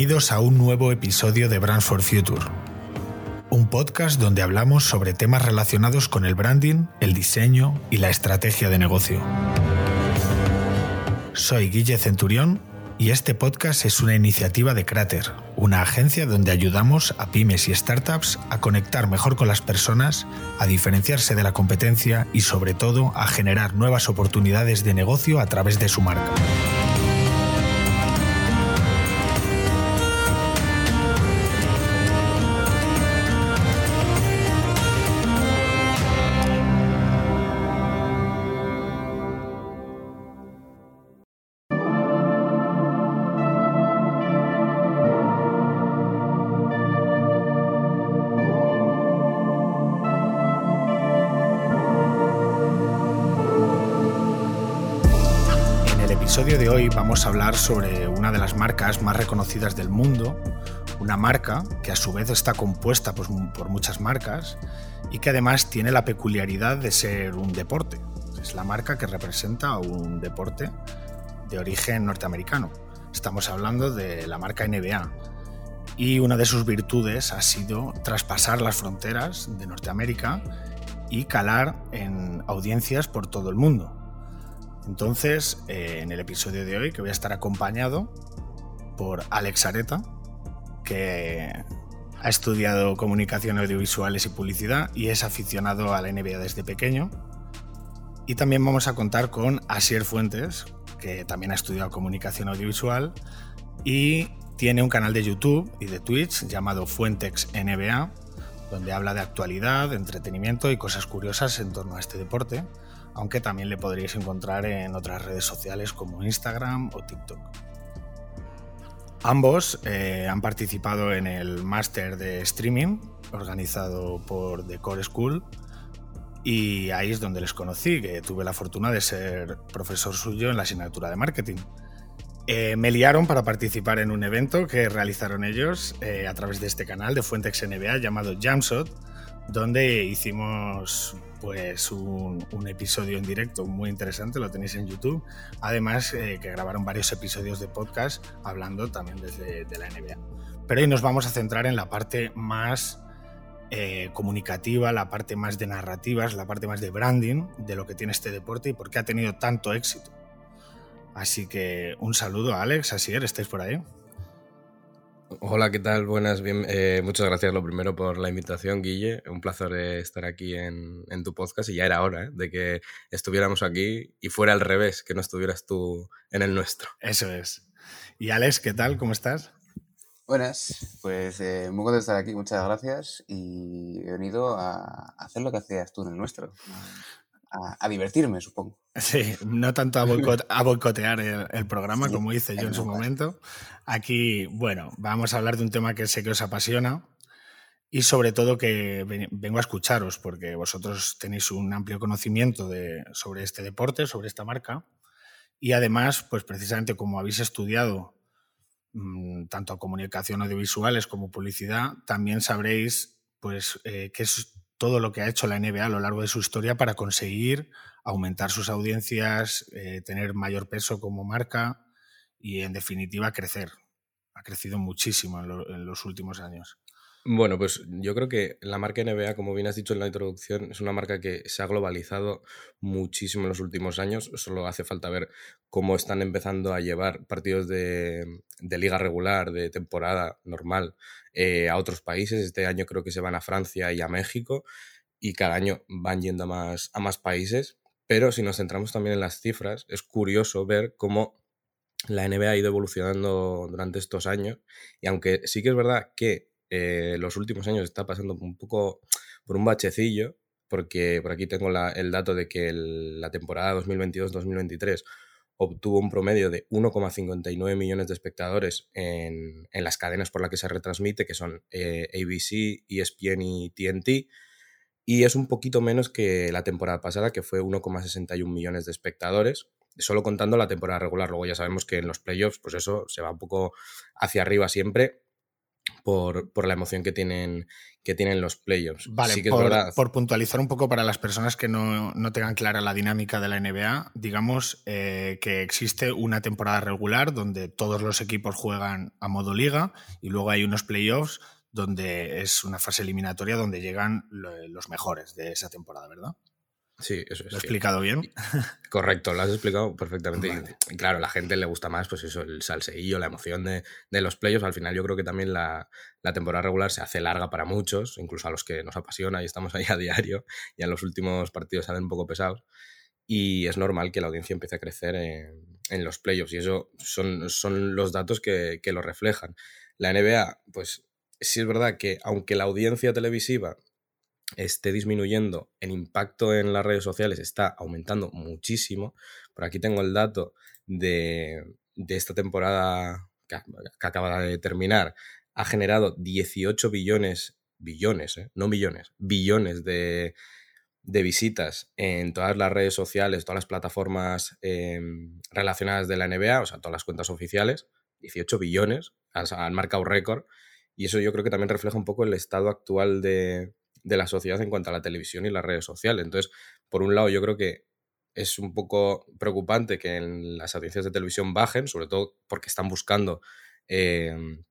Bienvenidos a un nuevo episodio de Brands for Future, un podcast donde hablamos sobre temas relacionados con el branding, el diseño y la estrategia de negocio. Soy Guille Centurión y este podcast es una iniciativa de Crater, una agencia donde ayudamos a pymes y startups a conectar mejor con las personas, a diferenciarse de la competencia y sobre todo a generar nuevas oportunidades de negocio a través de su marca. Vamos a hablar sobre una de las marcas más reconocidas del mundo, una marca que a su vez está compuesta pues, por muchas marcas y que además tiene la peculiaridad de ser un deporte. Es la marca que representa un deporte de origen norteamericano. Estamos hablando de la marca NBA. Y una de sus virtudes ha sido traspasar las fronteras de Norteamérica y calar en audiencias por todo el mundo. Entonces, eh, en el episodio de hoy, que voy a estar acompañado por Alex Areta, que ha estudiado comunicación audiovisuales y publicidad y es aficionado a la NBA desde pequeño. Y también vamos a contar con Asier Fuentes, que también ha estudiado comunicación audiovisual y tiene un canal de YouTube y de Twitch llamado Fuentex NBA, donde habla de actualidad, de entretenimiento y cosas curiosas en torno a este deporte aunque también le podríais encontrar en otras redes sociales como Instagram o TikTok. Ambos eh, han participado en el máster de streaming organizado por The Core School y ahí es donde les conocí, que tuve la fortuna de ser profesor suyo en la asignatura de marketing. Eh, me liaron para participar en un evento que realizaron ellos eh, a través de este canal de Fuentex NBA llamado Jamshot, donde hicimos pues un, episodio en directo muy interesante, lo tenéis en YouTube. Además, eh, que grabaron varios episodios de podcast hablando también desde de la NBA. Pero hoy nos vamos a centrar en la parte más eh, comunicativa, la parte más de narrativas, la parte más de branding de lo que tiene este deporte y por qué ha tenido tanto éxito. Así que un saludo a Alex, así es, ¿estáis por ahí? Hola, ¿qué tal? Buenas, bien, eh, muchas gracias lo primero por la invitación, Guille. Un placer estar aquí en, tu podcast y ya era hora ¿eh? de que estuviéramos aquí y fuera al revés, que no estuvieras tú en el nuestro. Eso es. Y Alex, ¿qué tal? ¿Cómo estás? Buenas, pues eh, muy contento de estar aquí, muchas gracias y he venido a hacer lo que hacías tú en el nuestro, a, divertirme, supongo. Sí, no tanto a, boicotear el, programa como hice yo en su momento. Aquí, bueno, vamos a hablar de un tema que sé que os apasiona y sobre todo que vengo a escucharos porque vosotros tenéis un amplio conocimiento de, sobre este deporte, sobre esta marca y además, pues precisamente como habéis estudiado mm, tanto comunicación audiovisuales como publicidad, también sabréis pues eh, qué es todo lo que ha hecho la NBA a lo largo de su historia para conseguir aumentar sus audiencias, eh, tener mayor peso como marca y en definitiva crecer. Ha crecido muchísimo en los últimos años. Bueno, pues yo creo que la marca NBA, como bien has dicho en la introducción, es una marca que se ha globalizado muchísimo en los últimos años. Solo hace falta ver cómo están empezando a llevar partidos de, liga regular, de temporada normal, eh, a otros países. Este año creo que se van a Francia y a México y cada año van yendo a más, a más países. Pero si nos centramos también en las cifras, es curioso ver cómo la NBA ha ido evolucionando durante estos años. Y aunque sí que es verdad que eh, los últimos años está pasando un poco por un bachecillo, porque por aquí tengo el dato de que la temporada 2022-2023 obtuvo un promedio de 1,59 millones de espectadores en, las cadenas por las que se retransmite, que son eh, ABC, ESPN y TNT, y es un poquito menos que la temporada pasada, que fue 1,61 millones de espectadores, solo contando la temporada regular. Luego ya sabemos que en los playoffs, pues eso se va un poco hacia arriba siempre, por, por la emoción que tienen, que tienen los playoffs. Vale, por, puntualizar un poco para las personas que no, tengan clara la dinámica de la NBA, digamos eh, que existe una temporada regular donde todos los equipos juegan a modo liga y luego hay unos playoffs donde es una fase eliminatoria donde llegan los mejores de esa temporada, ¿verdad? Sí, eso es. ¿Lo he explicado bien? Correcto, lo has explicado perfectamente. Y, claro, a la gente le gusta más, pues eso, el salseillo, la emoción de, los playoffs. Al final, yo creo que también la, temporada regular se hace larga para muchos, incluso a los que nos apasiona y estamos ahí a diario. Y en los últimos partidos salen un poco pesados. Y es normal que la audiencia empiece a crecer en, los playoffs. Y eso son, son los datos que, que lo reflejan. La NBA, pues sí es verdad que aunque la audiencia televisiva esté disminuyendo, el impacto en las redes sociales está aumentando muchísimo. Por aquí tengo el dato de, esta temporada que, acaba de terminar. Ha generado 18 billones, billones, ¿eh? no millones, billones de, visitas en todas las redes sociales, todas las plataformas em, relacionadas de la NBA, o sea, todas las cuentas oficiales. 18 billones, han marcado récord. Y eso yo creo que también refleja un poco el estado actual de, de la sociedad en cuanto a la televisión y las redes sociales. Entonces, por un lado, yo creo que es un poco preocupante que en las audiencias de televisión bajen, sobre todo porque están buscando em,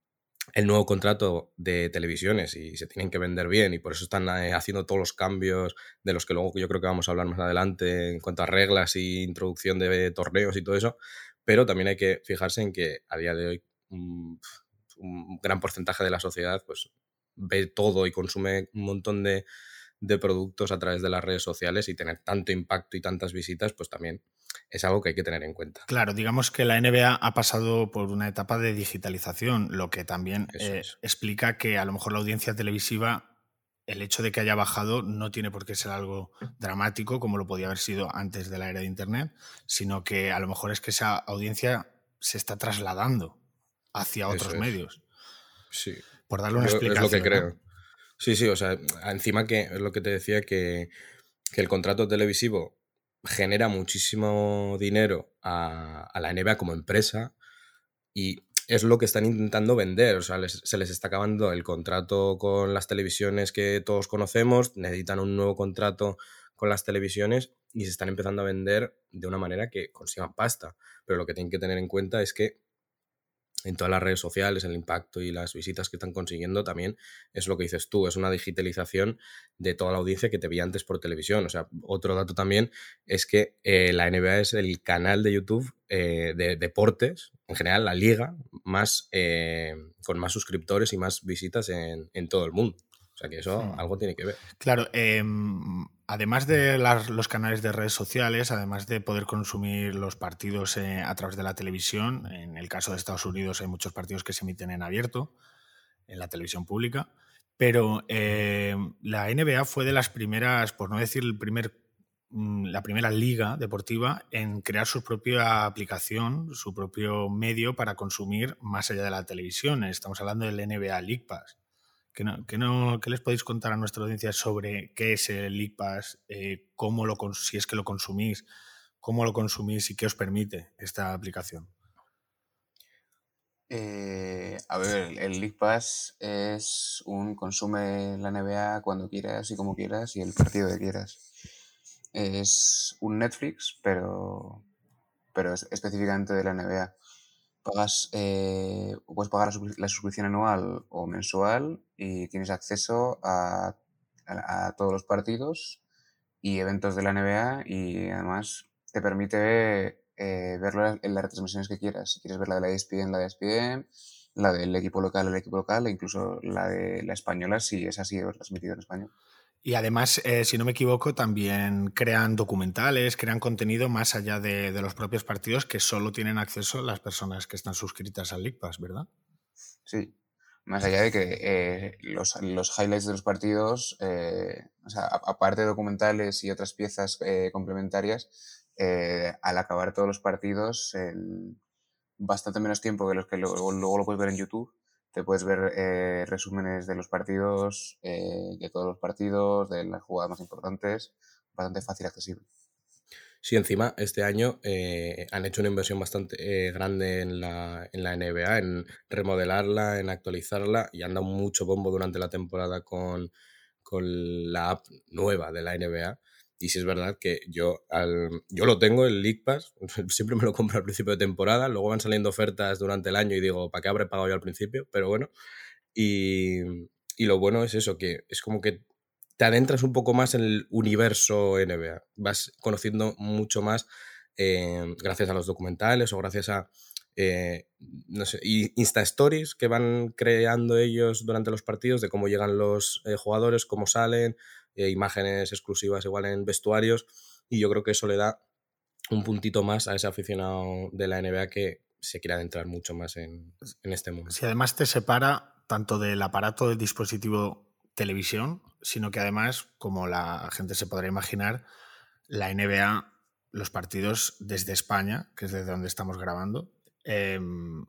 el nuevo contrato de televisiones y se tienen que vender bien y por eso están eh, haciendo todos los cambios de los que luego yo creo que vamos a hablar más adelante en cuanto a reglas y introducción de torneos y todo eso, pero también hay que fijarse en que a día de hoy un gran porcentaje de la sociedad pues ve todo y consume un montón de, productos a través de las redes sociales y tener tanto impacto y tantas visitas, pues también es algo que hay que tener en cuenta. Claro, digamos que la NBA ha pasado por una etapa de digitalización, lo que también eh, explica que a lo mejor la audiencia televisiva, el hecho de que haya bajado no tiene por qué ser algo dramático como lo podía haber sido antes de la era de Internet, sino que a lo mejor es que esa audiencia se está trasladando hacia otros medios. Sí. Por darle una explicación. Es lo que creo. Sí, sí, o sea, encima que es lo que te decía que, el contrato televisivo genera muchísimo dinero a, la NBA como empresa y es lo que están intentando vender. O sea, se les está acabando el contrato con las televisiones que todos conocemos, necesitan un nuevo contrato con las televisiones y se están empezando a vender de una manera que consigan pasta. Pero lo que tienen que tener en cuenta es que en todas las redes sociales, el impacto y las visitas que están consiguiendo también es lo que dices tú, es una digitalización de toda la audiencia que te vi antes por televisión. O sea, otro dato también es que eh, la NBA es el canal de YouTube eh, de deportes, en general la liga, más, eh, con más suscriptores y más visitas en, en todo el mundo. O sea que eso hmm. algo tiene que ver. Claro, em, además de los canales de redes sociales, además de poder consumir los partidos eh, a través de la televisión, en el caso de Estados Unidos hay muchos partidos que se emiten en abierto, en la televisión pública, pero em, la NBA fue de las primeras, por no decir el primer, mm, la primera liga deportiva en crear su propia aplicación, su propio medio para consumir más allá de la televisión. Estamos hablando del NBA League Pass. ¿Qué, no, les podéis contar a nuestra audiencia sobre qué es el Pass, eh, cómo lo, si es que lo consumís, cómo lo consumís y qué os permite esta aplicación? Eh, a ver, el League Pass es un consume la NBA cuando quieras y como quieras y el partido que quieras. Es un Netflix, pero, pero es específicamente de la NBA pagas, eh, puedes pagar la, suscripción anual o mensual y tienes acceso a, todos los partidos y eventos de la NBA y además te permite eh, verlo en las retransmisiones que quieras. Si quieres ver la de la ESPN, la de ESPN, la del equipo local, el equipo local e incluso la de la española si es así transmitido en español. Y además, eh, si no me equivoco, también crean documentales, crean contenido más allá de, los propios partidos que solo tienen acceso las personas que están suscritas al League ¿verdad? Sí, más allá de que eh, los, highlights de los partidos, eh, o sea, aparte de documentales y otras piezas complementarias, al acabar todos los partidos, bastante menos tiempo que los que luego lo puedes ver en YouTube, te puedes ver eh, resúmenes de los partidos, eh, de todos los partidos, de las jugadas más importantes, bastante fácil, accesible. Sí, encima este año eh, han hecho una inversión bastante eh, grande en la, en la, NBA, en remodelarla, en actualizarla y han dado mucho bombo durante la temporada con, con la app nueva de la NBA. Y si es verdad que yo, al, yo lo tengo, el League Pass, siempre me lo compro al principio de temporada, luego van saliendo ofertas durante el año y digo, ¿para qué habré pagado yo al principio? Pero bueno, y, y lo bueno es eso, que es como que te adentras un poco más en el universo NBA. Vas conociendo mucho más eh, gracias a los documentales o gracias a eh, no sé, Insta Stories que van creando ellos durante los partidos de cómo llegan los eh, jugadores, cómo salen, imágenes exclusivas igual en vestuarios. Y yo creo que eso le da un puntito más a ese aficionado de la NBA que se quiere adentrar mucho más en, en este mundo. Si además te separa tanto del aparato del dispositivo televisión, sino que además, como la gente se podrá imaginar, la NBA, los partidos desde España, que es desde donde estamos grabando, em,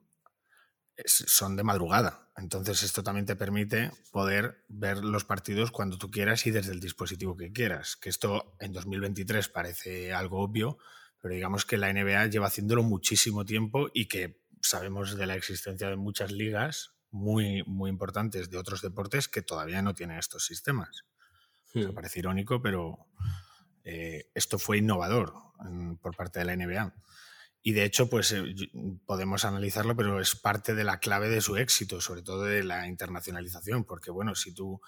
son de madrugada. Entonces esto también te permite poder ver los partidos cuando tú quieras y desde el dispositivo que quieras. Que esto en 2023 parece algo obvio, pero digamos que la NBA lleva haciéndolo muchísimo tiempo y que sabemos de la existencia de muchas ligas muy, muy importantes de otros deportes que todavía no tienen estos sistemas. Hmm. parece irónico, pero eh, esto fue innovador por parte de la NBA. Y de hecho, pues eh, podemos analizarlo, pero es parte de la clave de su éxito, sobre todo de la internacionalización, porque bueno, si tú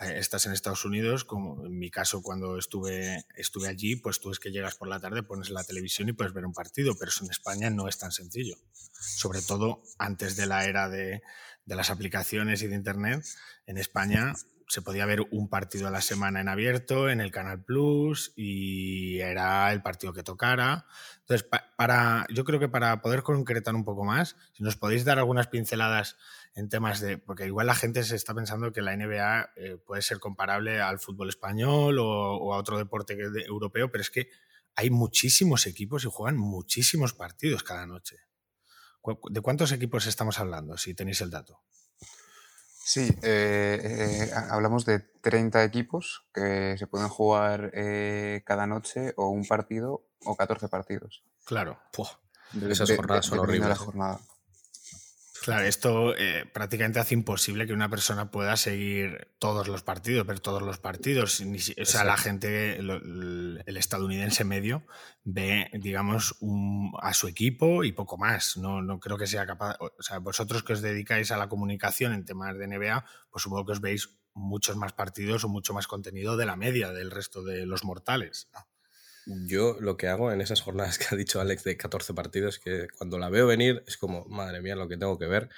eh, estás en Estados Unidos, como en mi caso cuando estuve, estuve allí, pues tú es que llegas por la tarde, pones la televisión y puedes ver un partido, pero eso en España no es tan sencillo. Sobre todo antes de la era de las aplicaciones y de Internet, en España se podía ver un partido a la semana en abierto, en el Canal Plus, y era el partido que tocara. Entonces, para, yo creo que para poder concretar un poco más, si nos podéis dar algunas pinceladas en temas de, porque igual la gente se está pensando que la NBA eh, puede ser comparable al fútbol español o, a otro deporte europeo, pero es que hay muchísimos equipos y juegan muchísimos partidos cada noche. ¿De cuántos equipos estamos hablando, si tenéis el dato? Sí, eh, eh, hablamos de 30 equipos que se pueden jugar eh, cada noche o un partido o 14 partidos. Claro. Esas jornadas son horribles. Claro, esto eh, prácticamente hace imposible que una persona pueda seguir todos los partidos, ver todos los partidos. o sea, la gente, el, estadounidense medio, ve, digamos, a su equipo y poco más. No, no creo que sea capaz. O sea, vosotros que os dedicáis a la comunicación en temas de NBA, pues supongo que os veis muchos más partidos o mucho más contenido de la media del resto de los mortales. Yo lo que hago en esas jornadas que ha dicho Alex de 14 partidos, que cuando la veo venir es como, madre mía, lo que tengo que ver,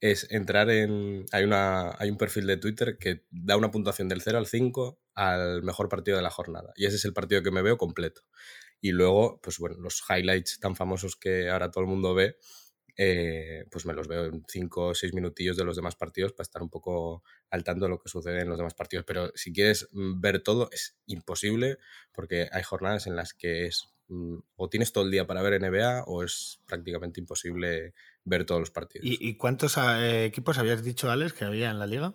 es entrar en... Hay, una, hay un perfil de Twitter que da una puntuación del 0 al 5 al mejor partido de la jornada. Y ese es el partido que me veo completo. Y luego, pues bueno, los highlights tan famosos que ahora todo el mundo ve, eh, pues me los veo en 5 o 6 minutillos de los demás partidos para estar un poco al tanto de lo que sucede en los demás partidos. Pero si quieres mm, ver todo, es imposible porque hay jornadas en las que es mm, o tienes todo el día para ver NBA o es prácticamente imposible ver todos los partidos. ¿Y, cuántos eh, equipos habías dicho, Alex, que había en la liga?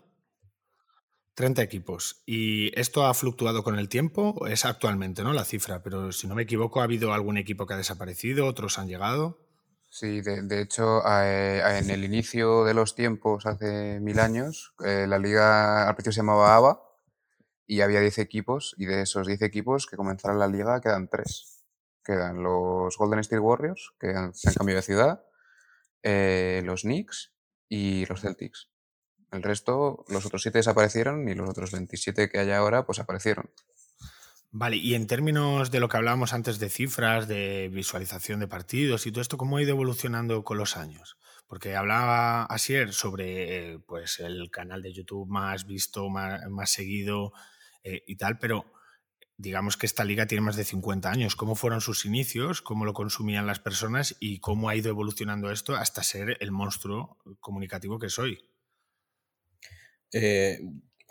30 equipos. ¿Y esto ha fluctuado con el tiempo? Es actualmente, ¿no? La cifra, pero si no me equivoco, ¿ha habido algún equipo que ha desaparecido? ¿Otros han llegado? Sí, de, hecho, eh, en el inicio de los tiempos, hace mil años, eh, la liga al principio se llamaba ABA y había 10 equipos y de esos 10 equipos que comenzaron la liga quedan 3. Quedan los Golden State Warriors, que se han cambiado de ciudad, eh, los Knicks y los Celtics. El resto, los otros 7 desaparecieron y los otros 27 que hay ahora, pues aparecieron. Vale, y en términos de lo que hablábamos antes de cifras, de visualización de partidos y todo esto, ¿cómo ha ido evolucionando con los años? Porque hablaba Asier sobre pues, el canal de YouTube más visto, más, seguido eh, y tal, pero digamos que esta liga tiene más de 50 años. ¿Cómo fueron sus inicios? ¿Cómo lo consumían las personas? ¿Y cómo ha ido evolucionando esto hasta ser el monstruo comunicativo que soy? Eh,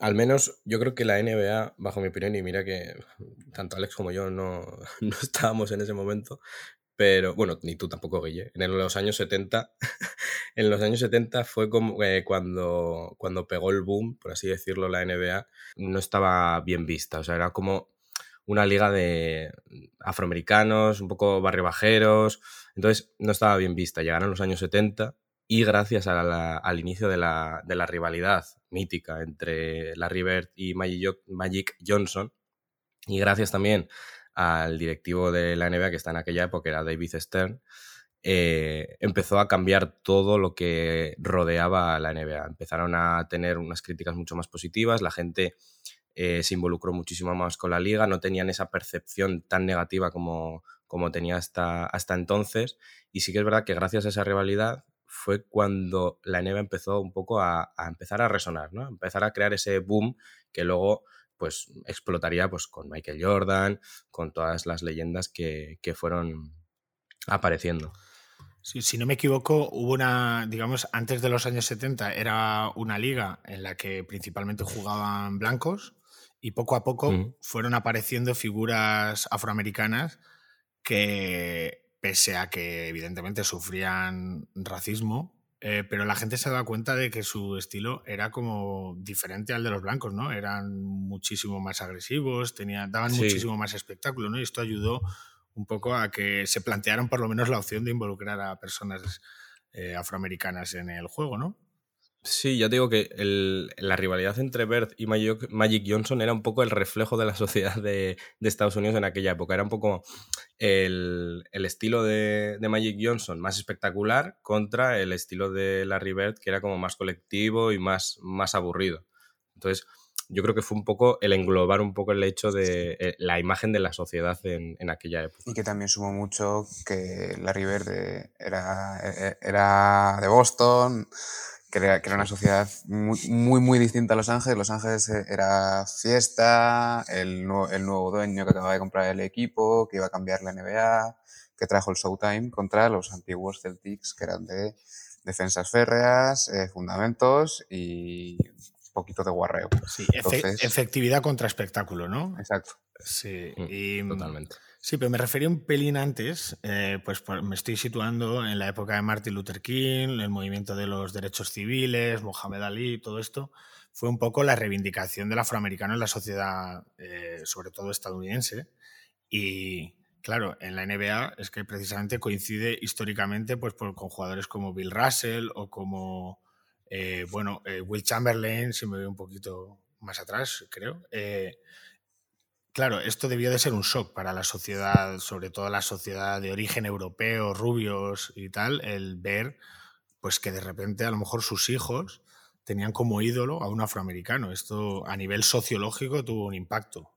al menos yo creo que la NBA, bajo mi opinión, y mira que tanto Alex como yo no, no estábamos en ese momento, pero bueno, ni tú tampoco, Guille. En los años 70, en los años 70 fue como eh, cuando, cuando pegó el boom, por así decirlo, la NBA, no estaba bien vista. O sea, era como una liga de afroamericanos, un poco barribajeros, entonces no estaba bien vista. Llegaron los años 70 y gracias al inicio de la, de la, rivalidad mítica entre Larry Bird y Magic Johnson, y gracias también al directivo de la NBA que está en aquella época, era David Stern, eh, empezó a cambiar todo lo que rodeaba a la NBA. Empezaron a tener unas críticas mucho más positivas, la gente eh, se involucró muchísimo más con la liga, no tenían esa percepción tan negativa como, como tenía hasta, hasta entonces. Y sí que es verdad que gracias a esa rivalidad fue cuando la NBA empezó un poco a, empezar a resonar, ¿no? empezar a crear ese boom que luego pues explotaría pues con Michael Jordan, con todas las leyendas que, que fueron apareciendo si no me equivoco, hubo una, digamos, antes de los años 70 era una liga en la que principalmente jugaban blancos y poco a poco fueron apareciendo figuras afroamericanas que, pese a que evidentemente sufrían racismo, eh, pero la gente se daba cuenta de que su estilo era como diferente al de los blancos, ¿no? Eran muchísimo más agresivos, tenían, daban muchísimo más espectáculo, ¿no? Y esto ayudó un poco a que se plantearan por lo menos la opción de involucrar a personas eh, afroamericanas en el juego, ¿no? Sí, ya digo que la rivalidad entre Bird y Magic, Johnson era un poco el reflejo de la sociedad de, Estados Unidos en aquella época. Era un poco el, estilo de, de, Magic Johnson más espectacular contra el estilo de Larry Bird, que era como más colectivo y más, más aburrido. Entonces, yo creo que fue un poco el englobar un poco el hecho de eh, la imagen de la sociedad en, en, aquella época. Y que también sumó mucho que Larry Bird era, e, e, era de Boston, que era, que era una sociedad muy, muy, muy, distinta a Los Ángeles. Los Ángeles eh, era fiesta, el, el nuevo dueño que acababa de comprar el equipo, que iba a cambiar la NBA, que trajo el Showtime contra los antiguos Celtics, que eran de defensas férreas, eh, fundamentos y poquito de guarreo. Sí, efectividad contra espectáculo, ¿no? Exacto. Sí, mm, totalmente. Sí, pero me refería un pelín antes, eh, pues, me estoy situando en la época de Martin Luther King, el movimiento de los derechos civiles, Mohamed Ali, todo esto, fue un poco la reivindicación del afroamericano en la sociedad, eh, sobre todo estadounidense. Y claro, en la NBA es que precisamente coincide históricamente pues, con jugadores como Bill Russell o como eh, bueno, eh, Will Chamberlain, si me veo un poquito más atrás, creo. Eh, claro, esto debió de ser un shock para la sociedad, sobre todo la sociedad de origen europeo, rubios y tal, el ver pues que de repente a lo mejor sus hijos tenían como ídolo a un afroamericano. Esto a nivel sociológico tuvo un impacto.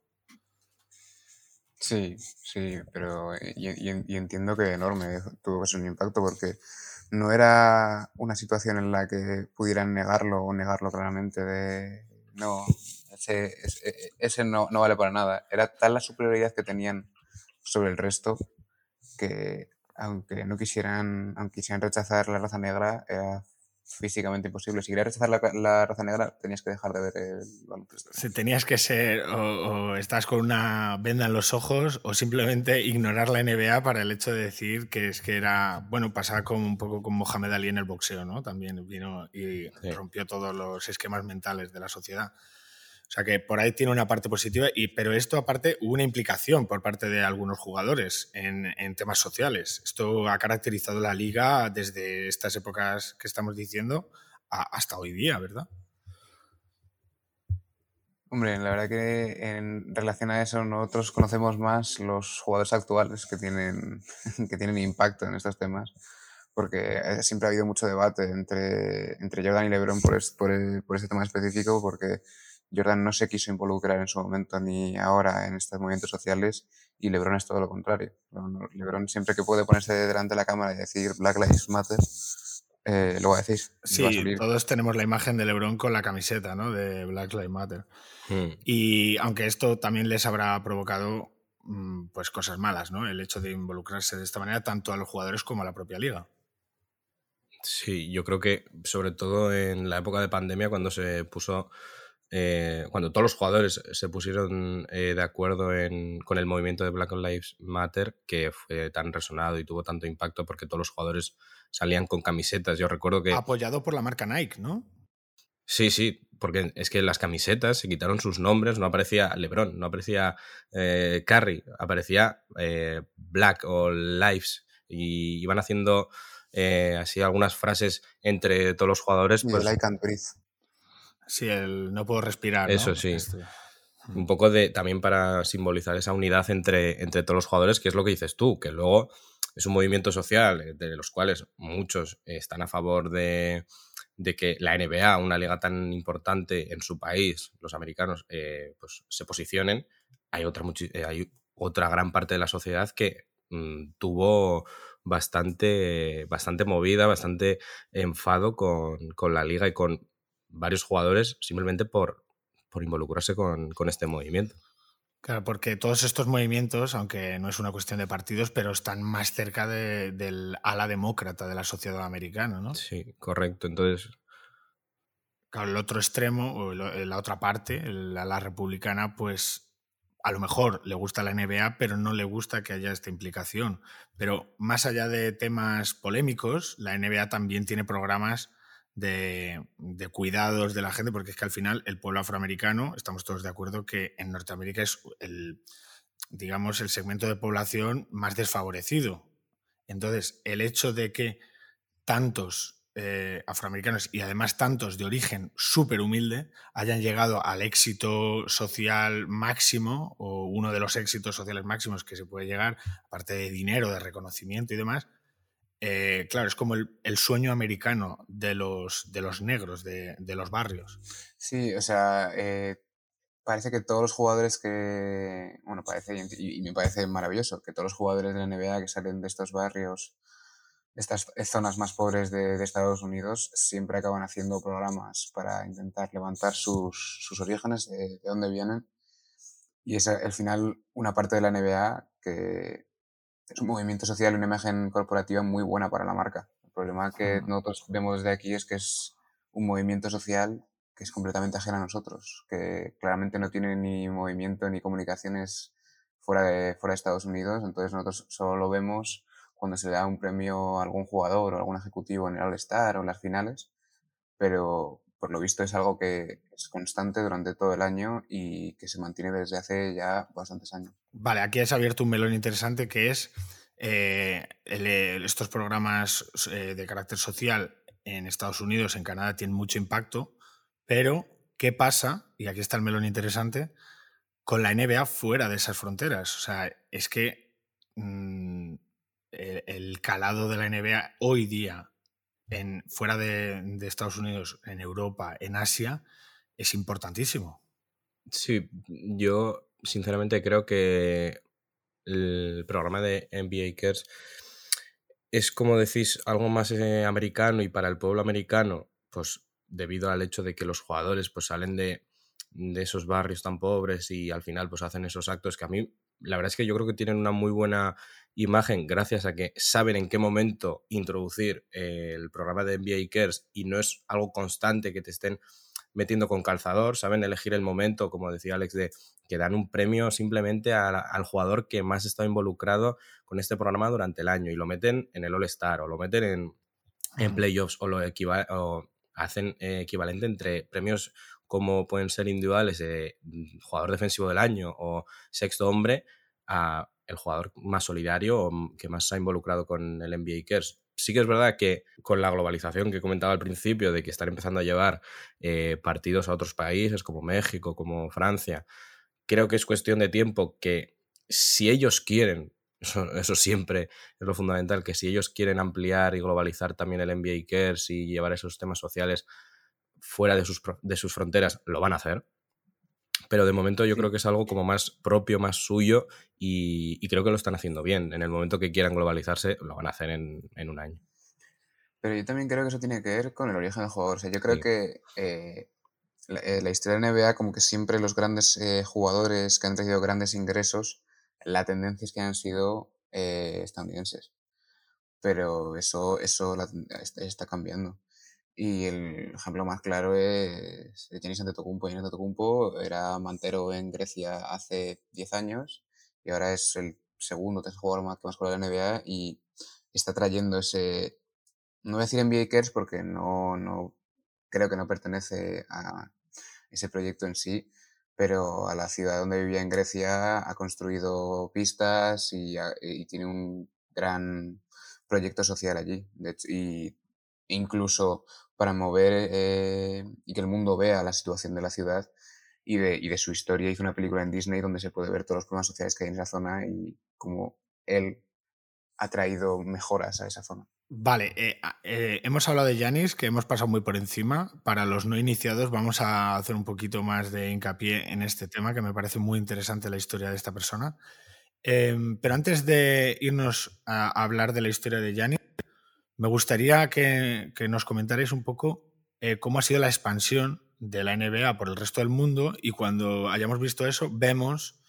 Sí, sí, pero y, entiendo que enorme tuvo un impacto porque no era una situación en la que pudieran negarlo o negarlo claramente de no, ese, ese, no, no, vale para nada. Era tal la superioridad que tenían sobre el resto que aunque no quisieran, aunque quisieran rechazar la raza negra, era físicamente imposible. Si querías rechazar la, raza negra, tenías que dejar de ver el baloncesto. Si tenías que ser, o, estás con una venda en los ojos, o simplemente ignorar la NBA para el hecho de decir que es que era, bueno, pasaba como un poco con Mohamed Ali en el boxeo, ¿no? También vino y rompió todos los esquemas mentales de la sociedad. Sea que por ahí tiene una parte positiva, y, pero esto aparte hubo una implicación por parte de algunos jugadores en, temas sociales. Esto ha caracterizado la liga desde estas épocas que estamos diciendo hasta hoy día, ¿verdad? Hombre, la verdad que en relación a eso nosotros conocemos más los jugadores actuales que tienen, que tienen impacto en estos temas, porque siempre ha habido mucho debate entre, entre Jordan y LeBron por, por, por este tema específico, porque Jordan no se quiso involucrar en su momento ni ahora en estos movimientos sociales y LeBron es todo lo contrario. LeBron siempre que puede ponerse delante de la cámara y decir Black Lives Matter, eh, lo va a decir. Sí, todos tenemos la imagen de LeBron con la camiseta ¿no? de Black Lives Matter. Hmm. Y aunque esto también les habrá provocado mm, pues cosas malas, ¿no? El hecho de involucrarse de esta manera tanto a los jugadores como a la propia liga. Sí, yo creo que sobre todo en la época de pandemia cuando se puso eh, cuando todos los jugadores se pusieron eh, de acuerdo con el movimiento de Black Lives Matter, que fue tan resonado y tuvo tanto impacto porque todos los jugadores salían con camisetas. Yo recuerdo que... Apoyado por la marca Nike, ¿no? Sí, sí, porque es que las camisetas se quitaron sus nombres, no aparecía LeBron, no aparecía eh, Curry, aparecía eh, Black o Lives y iban haciendo eh, así algunas frases entre todos los jugadores. Pues, like and breathe. Sí, el no puedo respirar. Eso sí. Este, Un poco de también para simbolizar esa unidad entre, entre todos los jugadores, que es lo que dices tú, que luego es un movimiento social de los cuales muchos están a favor de, de que la NBA, una liga tan importante en su país, los americanos, eh, pues se posicionen, hay otra, eh, hay otra gran parte de la sociedad que mm, tuvo bastante, bastante movida, bastante enfado con, la liga y con varios jugadores simplemente por, por involucrarse con, con este movimiento. Claro, porque todos estos movimientos, aunque no es una cuestión de partidos, pero están más cerca del ala demócrata de la sociedad americana, ¿no? Sí, correcto. Entonces. Claro, el otro extremo, o la otra parte, la ala republicana, pues a lo mejor le gusta la NBA, pero no le gusta que haya esta implicación. Pero más allá de temas polémicos, la NBA también tiene programas de, cuidados de la gente, porque es que al final el pueblo afroamericano, estamos todos de acuerdo que en Norteamérica es el, digamos, el segmento de población más desfavorecido. Entonces, el hecho de que tantos eh, afroamericanos y además tantos de origen súper humilde hayan llegado al éxito social máximo o uno de los éxitos sociales máximos que se puede llegar, aparte de dinero, de reconocimiento y demás, eh, claro, es como el, sueño americano de los, de los negros, de, los barrios. Sí, o sea, eh, parece que todos los jugadores que, bueno, parece, y, me parece maravilloso, que todos los jugadores de la NBA que salen de estos barrios, de estas zonas más pobres de, Estados Unidos, siempre acaban haciendo programas para intentar levantar sus, orígenes, de, de dónde vienen. Y es al final una parte de la NBA que es un movimiento social, una imagen corporativa muy buena para la marca. El problema que nosotros vemos desde aquí es que es un movimiento social que es completamente ajeno a nosotros, que claramente no tiene ni movimiento ni comunicaciones fuera de, fuera de Estados Unidos, entonces nosotros solo lo vemos cuando se le da un premio a algún jugador o algún ejecutivo en el All-Star o en las finales, pero por lo visto es algo que es constante durante todo el año y que se mantiene desde hace ya bastantes años. Vale, aquí has abierto un melón interesante que es eh, estos programas eh, de carácter social en Estados Unidos, en Canadá, tienen mucho impacto, pero ¿qué pasa? Y aquí está el melón interesante, con la NBA fuera de esas fronteras. O sea, es que mm, el, calado de la NBA hoy día en, fuera de, Estados Unidos, en Europa, en Asia, es importantísimo. Sí, yo sinceramente creo que el programa de NBA Cares es como decís algo más eh, americano y para el pueblo americano, pues debido al hecho de que los jugadores pues salen de, de esos barrios tan pobres y al final pues hacen esos actos que a mí la verdad es que yo creo que tienen una muy buena imagen gracias a que saben en qué momento introducir eh, el programa de NBA Cares y no es algo constante que te estén metiendo con calzador, saben elegir el momento, como decía Alex, de que dan un premio simplemente al jugador que más está involucrado con este programa durante el año y lo meten en el All-Star o lo meten en, en playoffs o lo o hacen eh, equivalente entre premios como pueden ser individuales de mm, jugador defensivo del año o sexto hombre a el jugador más solidario o mm, que más se ha involucrado con el NBA Cares. Sí que es verdad que con la globalización que comentaba al principio, de que están empezando a llevar eh, partidos a otros países como México, como Francia, creo que es cuestión de tiempo que si ellos quieren, eso, eso, siempre es lo fundamental, que si ellos quieren ampliar y globalizar también el NBA Cares y llevar esos temas sociales fuera de sus, de sus fronteras, lo van a hacer. Pero de momento yo creo que es algo como más propio, más suyo y, creo que lo están haciendo bien. En el momento que quieran globalizarse, lo van a hacer en, un año. Pero yo también creo que eso tiene que ver con el origen del jugador. O sea, yo creo que eh, eh, la, historia de NBA, como que siempre los grandes eh, jugadores que han tenido grandes ingresos, la tendencia es que han sido estadounidenses. Pero eso, eso está cambiando. Y el ejemplo más claro es Giannis Antetokounmpo. Giannis Antetokounmpo era mantero en Grecia hace 10 años y ahora es el segundo tercer jugador más que más juega la NBA y está trayendo ese, no voy a decir NBA Cares porque no, no creo que no pertenece a ese proyecto en sí, pero a la ciudad donde vivía en Grecia ha construido pistas y, tiene un gran proyecto social allí. y incluso para mover eh, y que el mundo vea la situación de la ciudad y de, su historia, hizo una película en Disney donde se puede ver todos los problemas sociales que hay en esa zona y cómo él ha traído mejoras a esa zona. Vale, eh, eh, hemos hablado de Yanis, que hemos pasado muy por encima. Para los no iniciados vamos a hacer un poquito más de hincapié en este tema, que me parece muy interesante la historia de esta persona. Em, pero antes de irnos a, hablar de la historia de Yanis, me gustaría que, nos comentarais un poco eh, cómo ha sido la expansión de la NBA por el resto del mundo y cuando hayamos visto eso, vemos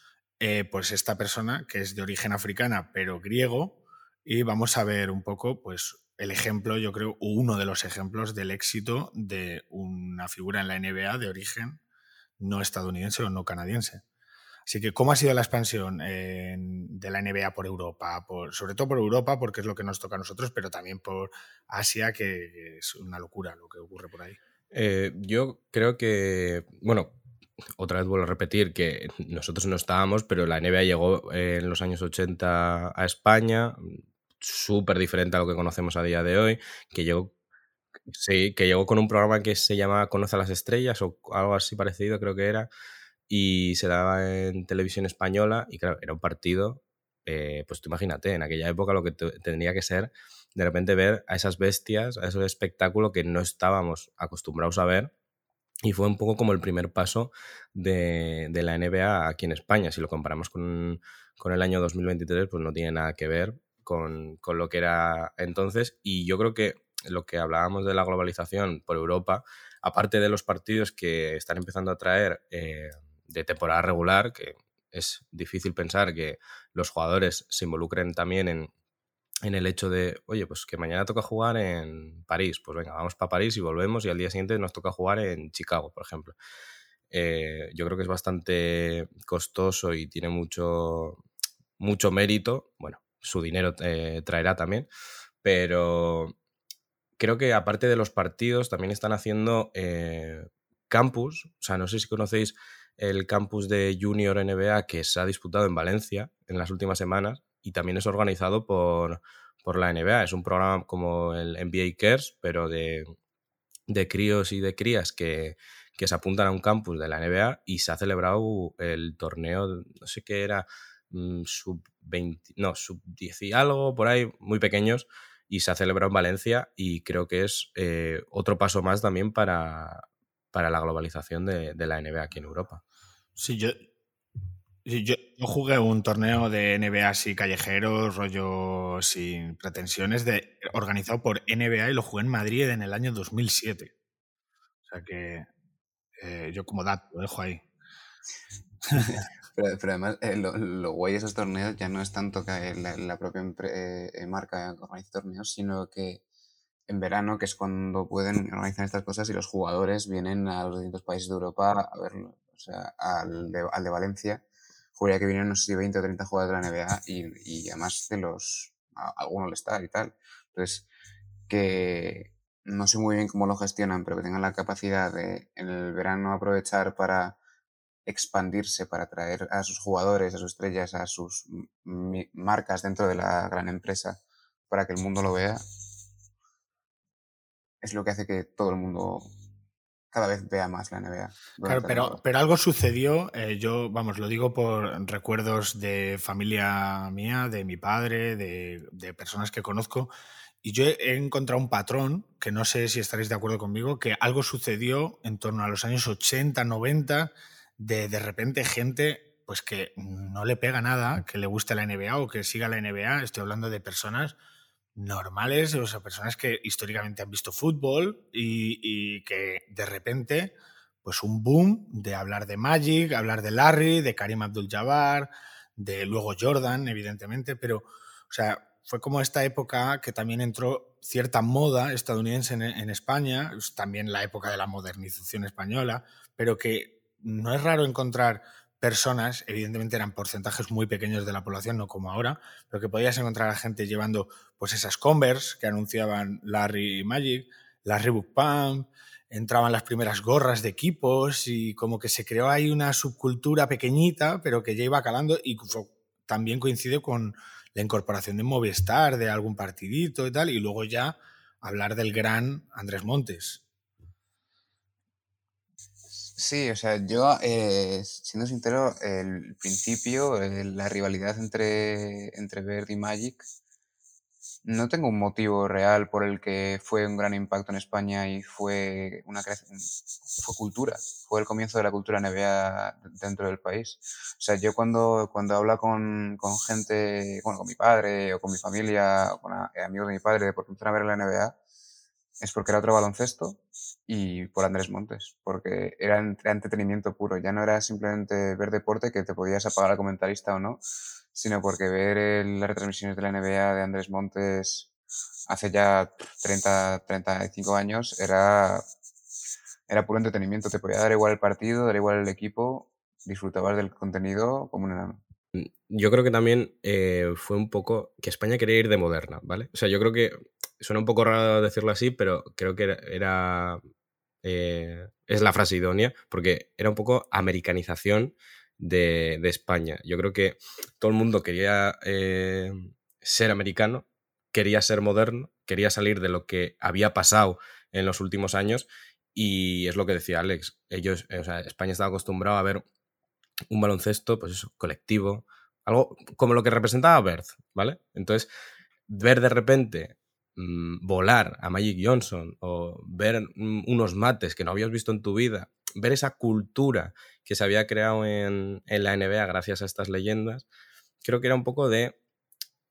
pues esta persona que es de origen africana pero griego, y vamos a ver un poco, pues, el ejemplo, yo creo, uno de los ejemplos del éxito de una figura en la NBA de origen no estadounidense o no canadiense. Así que, ¿cómo ha sido la expansión de la NBA por Europa? Sobre todo por Europa, porque es lo que nos toca a nosotros, pero también por Asia, que, es una locura lo que ocurre por ahí. Eh, yo creo que, bueno, otra vez vuelvo a repetir que nosotros no estábamos, pero la NBA llegó en los años 80 a España, súper diferente a lo que conocemos a día de hoy, que llegó, sí, que llegó con un programa que se llama Conoce a las Estrellas o algo así parecido, creo que era, y se daba en televisión española, y claro, era un partido, eh, pues tú imagínate, en aquella época lo que tendría que ser de repente ver a esas bestias, a ese espectáculo que no estábamos acostumbrados a ver. Y fue un poco como el primer paso de, de la NBA aquí en España. Si lo comparamos con, con el año 2023, pues no tiene nada que ver con, lo que era entonces. Y yo creo que lo que hablábamos de la globalización por Europa, aparte de los partidos que están empezando a traer eh, de temporada regular, que es difícil pensar que los jugadores se involucren también en, el hecho de, oye, pues que mañana toca jugar en París, pues venga, vamos para París y volvemos y al día siguiente nos toca jugar en Chicago, por ejemplo. Eh, yo creo que es bastante costoso y tiene mucho, mucho mérito. Bueno, su dinero eh, traerá también. Pero creo que aparte de los partidos, también están haciendo eh, campus. O sea, no sé si conocéis el campus de Junior NBA que se ha disputado en Valencia en las últimas semanas y también es organizado por, por la NBA. Es un programa como el NBA Cares, pero de, de críos y de crías que, que se apuntan a un campus de la NBA y se ha celebrado el torneo, no sé qué era, Mm, sub 20, no, sub 10 y algo, por ahí, muy pequeños, y se ha celebrado en Valencia y creo que es eh, otro paso más también para, para la globalización de, la NBA aquí en Europa. Sí, yo, yo, jugué un torneo de NBA así callejero, rollo sin pretensiones, de, organizado por NBA y lo jugué en Madrid en el año 2007. O sea que eh, yo como dato lo dejo ahí. Pero, además, eh, lo, guay de esos torneos ya no es tanto que la, propia eh, eh, marca organiza torneos, sino que en verano, que es cuando pueden organizar estas cosas y los jugadores vienen a los distintos países de Europa a verlo. O sea, al de, al de Valencia, juraría que vienen, no sé si 20 o 30 jugadores de la NBA y, y además de los. algunos le está y tal. Entonces, que no sé muy bien cómo lo gestionan, pero que tengan la capacidad de en el verano aprovechar para expandirse para atraer a sus jugadores, a sus estrellas, a sus marcas dentro de la gran empresa para que el mundo lo vea, es lo que hace que todo el mundo cada vez vea más la NBA. Claro, pero, pero algo sucedió, eh, yo, vamos, lo digo por recuerdos de familia mía, de mi padre, de, de personas que conozco, y yo he encontrado un patrón, que no sé si estaréis de acuerdo conmigo, que algo sucedió en torno a los años 80, 90, de de repente gente pues que no le pega nada, que le guste la NBA o que siga la NBA. Estoy hablando de personas normales, o sea, personas que históricamente han visto fútbol y, que de repente, pues un boom de hablar de Magic, hablar de Larry, de Karim Abdul-Jabbar, de luego Jordan, evidentemente, pero, o sea, fue como esta época que también entró cierta moda estadounidense en, en España, también la época de la modernización española, pero que no es raro encontrar personas, evidentemente eran porcentajes muy pequeños de la población, no como ahora, pero que podías encontrar a gente llevando pues esas Converse que anunciaban Larry y Magic, las Reebok Pump, entraban las primeras gorras de equipos y como que se creó ahí una subcultura pequeñita, pero que ya iba calando y también coincide con la incorporación de Movistar, de algún partidito y tal, y luego ya hablar del gran Andrés Montes. Sí, o sea, yo, eh, siendo sincero, el principio, la rivalidad entre, entre Verde y Magic, no tengo un motivo real por el que fue un gran impacto en España y fue una fue cultura, fue el comienzo de la cultura NBA dentro del país. O sea, yo cuando, cuando hablo con, con gente, bueno, con mi padre o con mi familia o con amigos de mi padre de por qué a ver la NBA, es porque era otro baloncesto y por Andrés Montes, porque era, entretenimiento puro, ya no era simplemente ver deporte que te podías apagar al comentarista o no, sino porque ver las retransmisiones de la NBA de Andrés Montes hace ya 30, 35 años era, era puro entretenimiento, te podía dar igual el partido, dar igual el equipo, disfrutabas del contenido como un enano. Yo creo que también eh, fue un poco que España quería ir de moderna, ¿vale? O sea, yo creo que suena un poco raro decirlo así, pero creo que era. Eh, es la frase idónea, porque era un poco americanización de, España. Yo creo que todo el mundo quería eh, ser americano, quería ser moderno, quería salir de lo que había pasado en los últimos años. Y es lo que decía Alex. Ellos, o sea, España estaba acostumbrado a ver un baloncesto, pues eso, colectivo, algo como lo que representaba Berth, ¿vale? Entonces, ver de repente Mm, volar a Magic Johnson o ver mm, unos mates que no habías visto en tu vida, ver esa cultura que se había creado en, la NBA gracias a estas leyendas, creo que era un poco de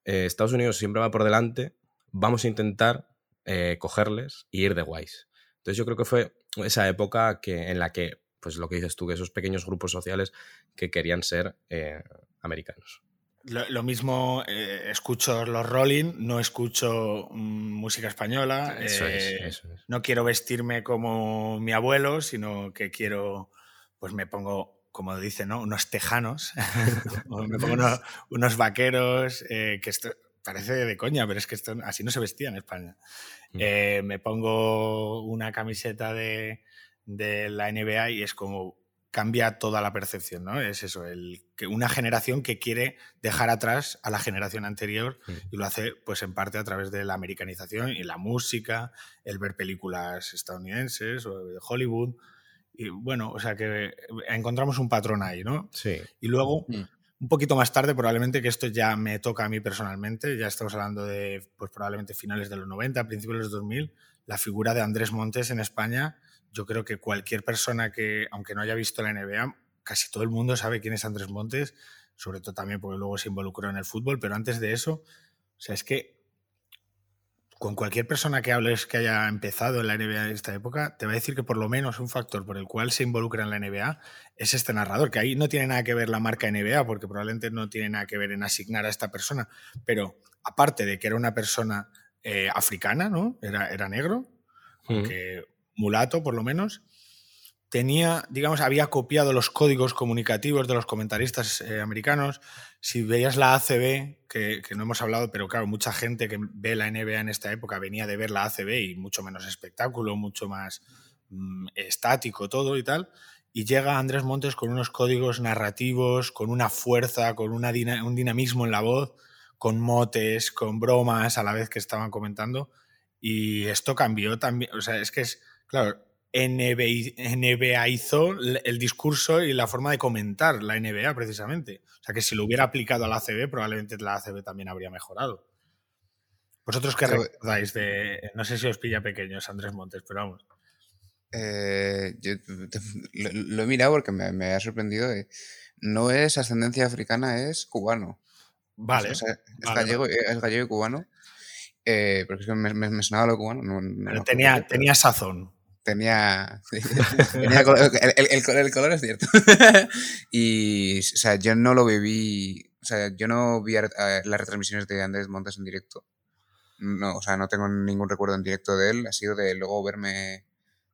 eh, Estados Unidos siempre va por delante, vamos a intentar eh, cogerles y ir de guays. Entonces yo creo que fue esa época que, en la que, pues lo que dices tú, que esos pequeños grupos sociales que querían ser eh, americanos. Lo, mismo eh, escucho los Rolling, no escucho mm, música española. Eh, no quiero vestirme como mi abuelo, sino que quiero, pues me pongo, como dice, ¿no? Unos tejanos, me pongo unos, vaqueros, eh, que esto parece de coña, pero es que esto, así no se vestía en España. Mm. me pongo una camiseta de, de la NBA y es como, cambia toda la percepción, ¿no? Es eso, el, que una generación que quiere dejar atrás a la generación anterior y lo hace pues en parte a través de la americanización y la música, el ver películas estadounidenses o de Hollywood. Y bueno, o sea que encontramos un patrón ahí, ¿no? Sí. Y luego, mm. un poquito más tarde, probablemente que esto ya me toca a mí personalmente, ya estamos hablando de pues probablemente finales de los 90, principios de los 2000, la figura de Andrés Montes en España yo creo que cualquier persona que, aunque no haya visto la NBA, casi todo el mundo sabe quién es Andrés Montes, sobre todo también porque luego se involucró en el fútbol, pero antes de eso, o sea, es que con cualquier persona que hables que haya empezado en la NBA en esta época, te va a decir que por lo menos un factor por el cual se involucra en la NBA es este narrador, que ahí no tiene nada que ver la marca NBA, porque probablemente no tiene nada que ver en asignar a esta persona, pero aparte de que era una persona eh, africana, ¿no? Era, era negro, aunque mulato por lo menos, tenía, digamos, había copiado los códigos comunicativos de los comentaristas eh, americanos. Si veías la ACB, que, no hemos hablado, pero claro, mucha gente que ve la NBA en esta época venía de ver la ACB y mucho menos espectáculo, mucho más mm, estático todo y tal. Y llega Andrés Montes con unos códigos narrativos, con una fuerza, con una un dinamismo en la voz, con motes, con bromas a la vez que estaban comentando. Y esto cambió también, o sea, es que es, Claro, NBA, hizo el discurso y la forma de comentar la NBA precisamente. O sea que si lo hubiera aplicado a la ACB, probablemente la ACB también habría mejorado. ¿Vosotros qué recordáis de.? No sé si os pilla pequeños Andrés Montes, pero vamos. Eh, yo lo, he mirado porque me, ha sorprendido. no es ascendencia africana, es cubano. Vale. es, gallego, es gallego y cubano. Eh, porque es que me, me, sonaba lo cubano. tenía, tenía sazón. Tenía. el, color es cierto. y, o sea, yo no lo viví. O sea, yo no vi las retransmisiones de Andrés Montes en directo. No, o sea, no tengo ningún recuerdo en directo de él. Ha sido de luego verme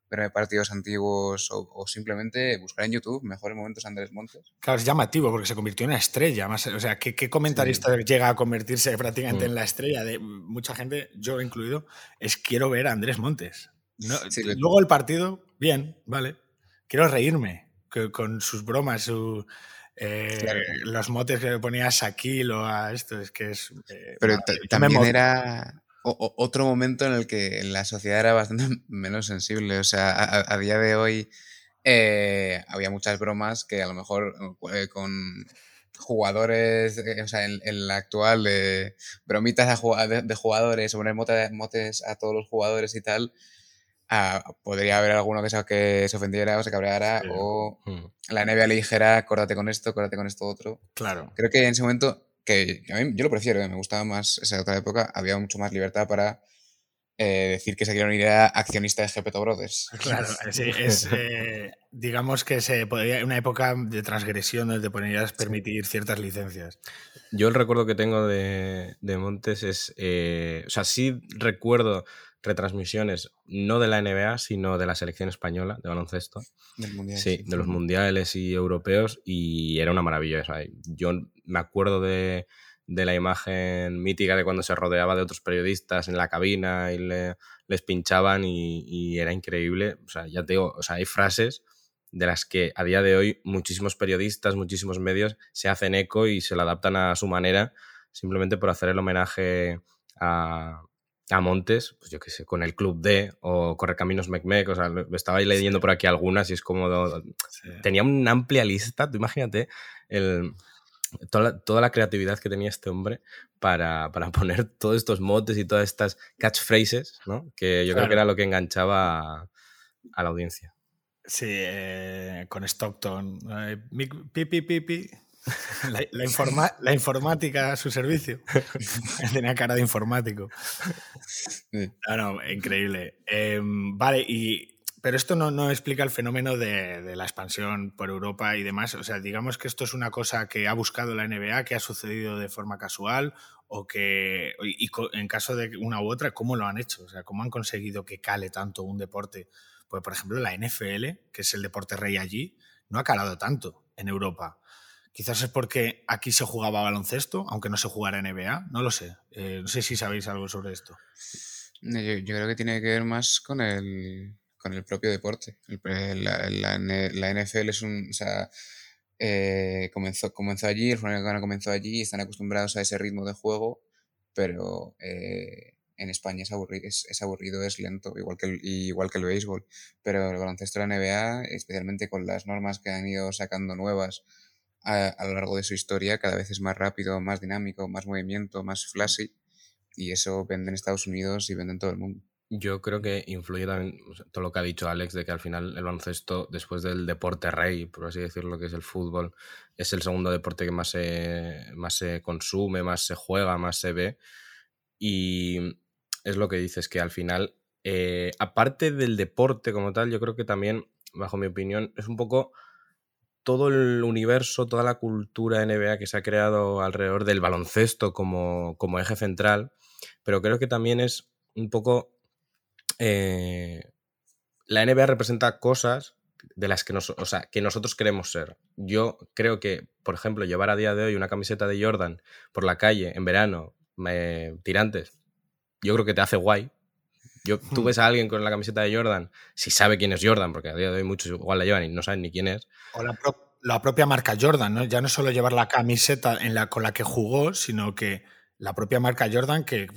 verme partidos antiguos o, simplemente buscar en YouTube mejores momentos Andrés Montes. Claro, es llamativo porque se convirtió en una estrella. Más, o sea, ¿qué, comentarista llega a convertirse prácticamente en mm. la estrella de mucha gente, yo incluido, es quiero ver a Andrés Montes? luego el partido, bien, vale. Quiero reírme con sus bromas, su, eh, los motes que le ponía a Shaquille o a esto, es que es... Eh, Pero también era otro momento en el que la sociedad era bastante menos sensible. O sea, a, día de hoy eh, había muchas bromas que a lo mejor con jugadores, o sea, en, la actual, bromitas de, jugadores, poner motes a todos los jugadores y tal, podría haber alguno que se, que se ofendiera o se cabreara o hmm. la NBA le dijera, córtate con esto, córtate con esto otro. Claro. Creo que en ese momento, que a mí, yo lo prefiero, ¿eh? me gustaba más esa otra época, había mucho más libertad para eh, decir que se quiere unir a accionista de Gepeto Brothers. Claro, sí, es, eh, digamos que se podría, una época de transgresión donde te podrías permitir ciertas licencias. Yo el recuerdo que tengo de, de Montes es, o sea, sí recuerdo retransmisiones no de la NBA, sino de la selección española de baloncesto. Sí, de los mundiales y europeos y era una maravilla. yo me acuerdo de, la imagen mítica de cuando se rodeaba de otros periodistas en la cabina y les pinchaban y, era increíble. O sea, ya te digo, o sea, hay frases de las que a día de hoy muchísimos periodistas, muchísimos medios se hacen eco y se lo adaptan a su manera simplemente por hacer el homenaje a, a Montes, pues yo qué sé, con el Club D o Correcaminos Mecmec, o sea, estaba ahí leyendo por aquí algunas y es como... Tenía una amplia lista, tú imagínate el, toda, la, creatividad que tenía este hombre para, poner todos estos motes y todas estas catchphrases, ¿no? Que yo creo que era lo que enganchaba a, la audiencia. Sí, eh, con Stockton. Eh, pipi, pipi. La, la, informática a su servicio. Tenía cara de informático. No, increíble. Em, vale, y, pero esto no, no explica el fenómeno de, la expansión por Europa y demás. O sea, digamos que esto es una cosa que ha buscado la NBA, que ha sucedido de forma casual, o que, y, en caso de una u otra, ¿cómo lo han hecho? O sea, ¿cómo han conseguido que cale tanto un deporte? Pues, por ejemplo, la NFL, que es el deporte rey allí, no ha calado tanto en Europa. Quizás es porque aquí se jugaba baloncesto, aunque no se jugara NBA, no lo sé. Eh, no sé si sabéis algo sobre esto. Yo, creo que tiene que ver más con el, con el propio deporte. la, la, NFL es un. O sea, eh, comenzó, comenzó allí, el fútbol comenzó allí, están acostumbrados a ese ritmo de juego, pero eh, en España es aburrido, es, aburrido, es lento, igual que, el, igual que el béisbol. Pero el baloncesto de la NBA, especialmente con las normas que han ido sacando nuevas a, lo largo de su historia cada vez es más rápido, más dinámico, más movimiento, más flashy y eso vende en Estados Unidos y vende en todo el mundo. Yo creo que influye también todo lo que ha dicho Alex, de que al final el baloncesto, después del deporte rey, por así decirlo, que es el fútbol, es el segundo deporte que más se, más se consume, más se juega, más se ve. Y es lo que dices, que al final, eh, aparte del deporte como tal, yo creo que también, bajo mi opinión, es un poco todo el universo, toda la cultura NBA que se ha creado alrededor del baloncesto como, eje central, pero creo que también es un poco... Eh, la NBA representa cosas de las que, nos, que nosotros queremos ser. Yo creo que, por ejemplo, llevar a día de hoy una camiseta de Jordan por la calle en verano, tirantes, yo creo que te hace guay. Yo, tú ves a alguien con la camiseta de Jordan, si sabe quién es Jordan, porque a día de hoy muchos igual la llevan y no saben ni quién es. O la, propia marca Jordan, ¿no? Ya no solo llevar la camiseta en la, con la que jugó, sino que la propia marca Jordan, que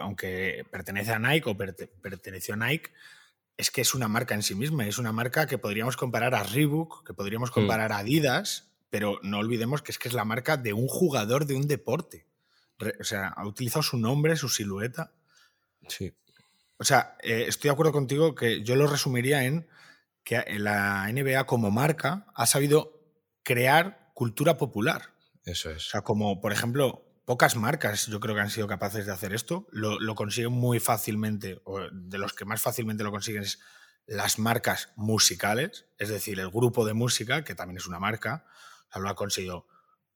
aunque pertenece a Nike o perteneció a Nike, es que es una marca en sí misma. Es una marca que podríamos comparar a Reebok, que podríamos hmm. comparar a Adidas, pero no olvidemos que es que es la marca de un jugador de un deporte. O sea, ha utilizado su nombre, su silueta. Sí. O sea, eh, estoy de acuerdo contigo que yo lo resumiría en que la NBA como marca ha sabido crear cultura popular. Eso es. O sea, como por ejemplo, pocas marcas yo creo que han sido capaces de hacer esto. Lo, consiguen muy fácilmente, o de los que más fácilmente lo consiguen es las marcas musicales, es decir, el grupo de música, que también es una marca. O sea, lo ha conseguido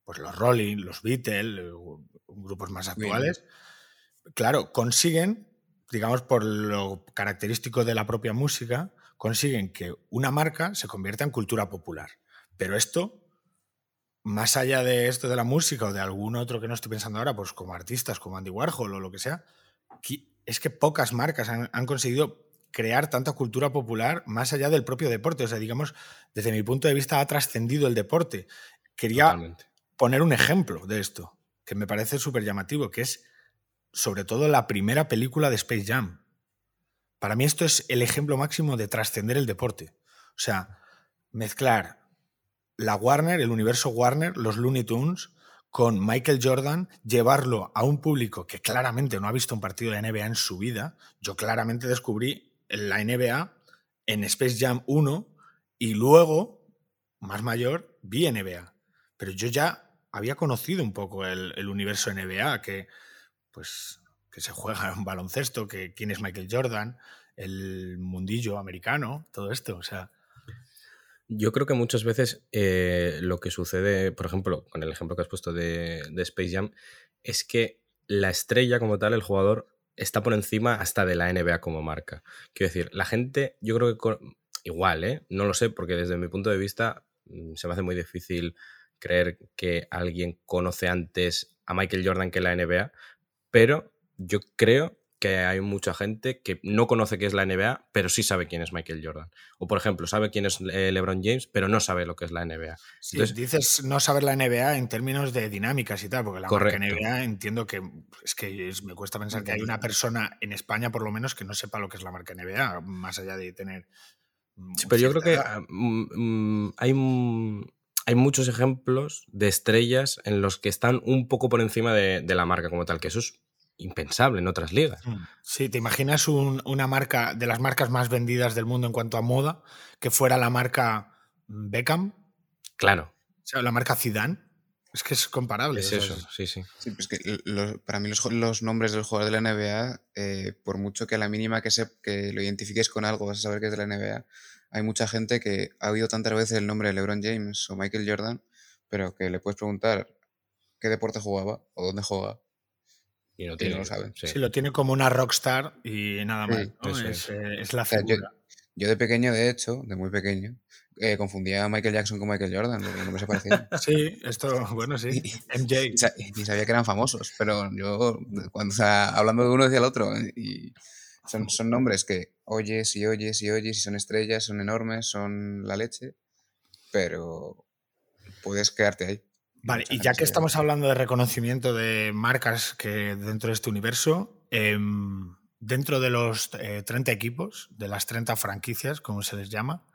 pues, los Rolling, los Beatles, eh, grupos más actuales. Claro, consiguen digamos, por lo característico de la propia música, consiguen que una marca se convierta en cultura popular. Pero esto, más allá de esto de la música o de algún otro que no estoy pensando ahora, pues como artistas, como Andy Warhol o lo que sea, es que pocas marcas han, conseguido crear tanta cultura popular más allá del propio deporte. O sea, digamos, desde mi punto de vista ha trascendido el deporte. Quería poner un ejemplo de esto, que me parece súper llamativo, que es sobre todo la primera película de Space Jam. Para mí esto es el ejemplo máximo de trascender el deporte. O sea, mezclar la Warner, el universo Warner, los Looney Tunes, con Michael Jordan, llevarlo a un público que claramente no ha visto un partido de NBA en su vida. Yo claramente descubrí la NBA en Space Jam 1 y luego, más mayor, vi NBA. Pero yo ya había conocido un poco el, universo NBA, que pues que se juega en baloncesto, que quién es Michael Jordan, el mundillo americano, todo esto, o sea, yo creo que muchas veces eh, lo que sucede, por ejemplo, con el ejemplo que has puesto de, Space Jam, es que la estrella como tal, el jugador, está por encima hasta de la NBA como marca. Quiero decir, la gente, yo creo que igual, ¿eh? No lo sé, porque desde mi punto de vista mm, se me hace muy difícil creer que alguien conoce antes a Michael Jordan que la NBA, pero yo creo que hay mucha gente que no conoce qué es la NBA, pero sí sabe quién es Michael Jordan. O, por ejemplo, sabe quién es eh, LeBron James, pero no sabe lo que es la NBA. dices no saber la NBA en términos de dinámicas y tal, porque la NBA entiendo que es que me cuesta pensar que hay una persona en España, por lo menos, que no sepa lo que es la marca NBA, más allá de tener. Sí, pero yo creo que mm, mm, hay, hay muchos ejemplos de estrellas en los que están un poco por encima de, de la marca como tal, que eso es impensable en otras ligas. Mm. Sí, ¿te imaginas una marca de las marcas más vendidas del mundo en cuanto a moda que fuera la marca Beckham? Claro. O sea, la marca Zidane. Es que es comparable. Es eso, sí, sí. sí pues que para mí los, nombres del jugador de la NBA, eh, por mucho que a la mínima que, se, que lo identifiques con algo vas a saber que es de la NBA, hay mucha gente que ha oído tantas veces el nombre de LeBron James o Michael Jordan, pero que le puedes preguntar qué deporte jugaba o dónde juega y no, tiene, lo saben. Sí. lo tiene como una rockstar y nada más. Eh, es, la figura. yo, de pequeño, de hecho, de muy pequeño, eh, confundía a Michael Jackson con Michael Jordan, no me se parecían. sí, esto, bueno, sí. MJ. Y, sabía que eran famosos, pero yo, cuando, o hablando de uno decía el otro. Y son, son nombres que oyes y oyes y oyes y son estrellas, son enormes, son la leche, pero puedes quedarte ahí. Vale, y ya que estamos hablando de reconocimiento de marcas que dentro de este universo, em, dentro de los 30 eh, equipos, de las 30 franquicias, como se les llama,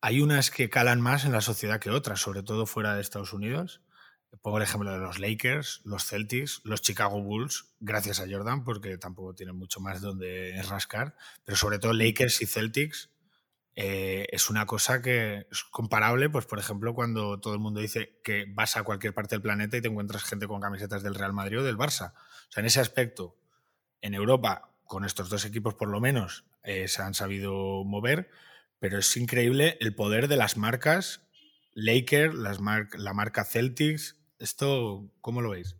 hay unas que calan más en la sociedad que otras, sobre todo fuera de Estados Unidos. Pongo el ejemplo de los Lakers, los Celtics, los Chicago Bulls, gracias a Jordan, porque tampoco tienen mucho más donde rascar, pero sobre todo Lakers y Celtics eh, es una cosa que es comparable, pues por ejemplo, cuando todo el mundo dice que vas a cualquier parte del planeta y te encuentras gente con camisetas del Real Madrid o del Barça. O sea, en ese aspecto, en Europa, con estos dos equipos por lo menos, eh, se han sabido mover, pero es increíble el poder de las marcas Laker, la marca Celtics. ¿Esto cómo lo veis?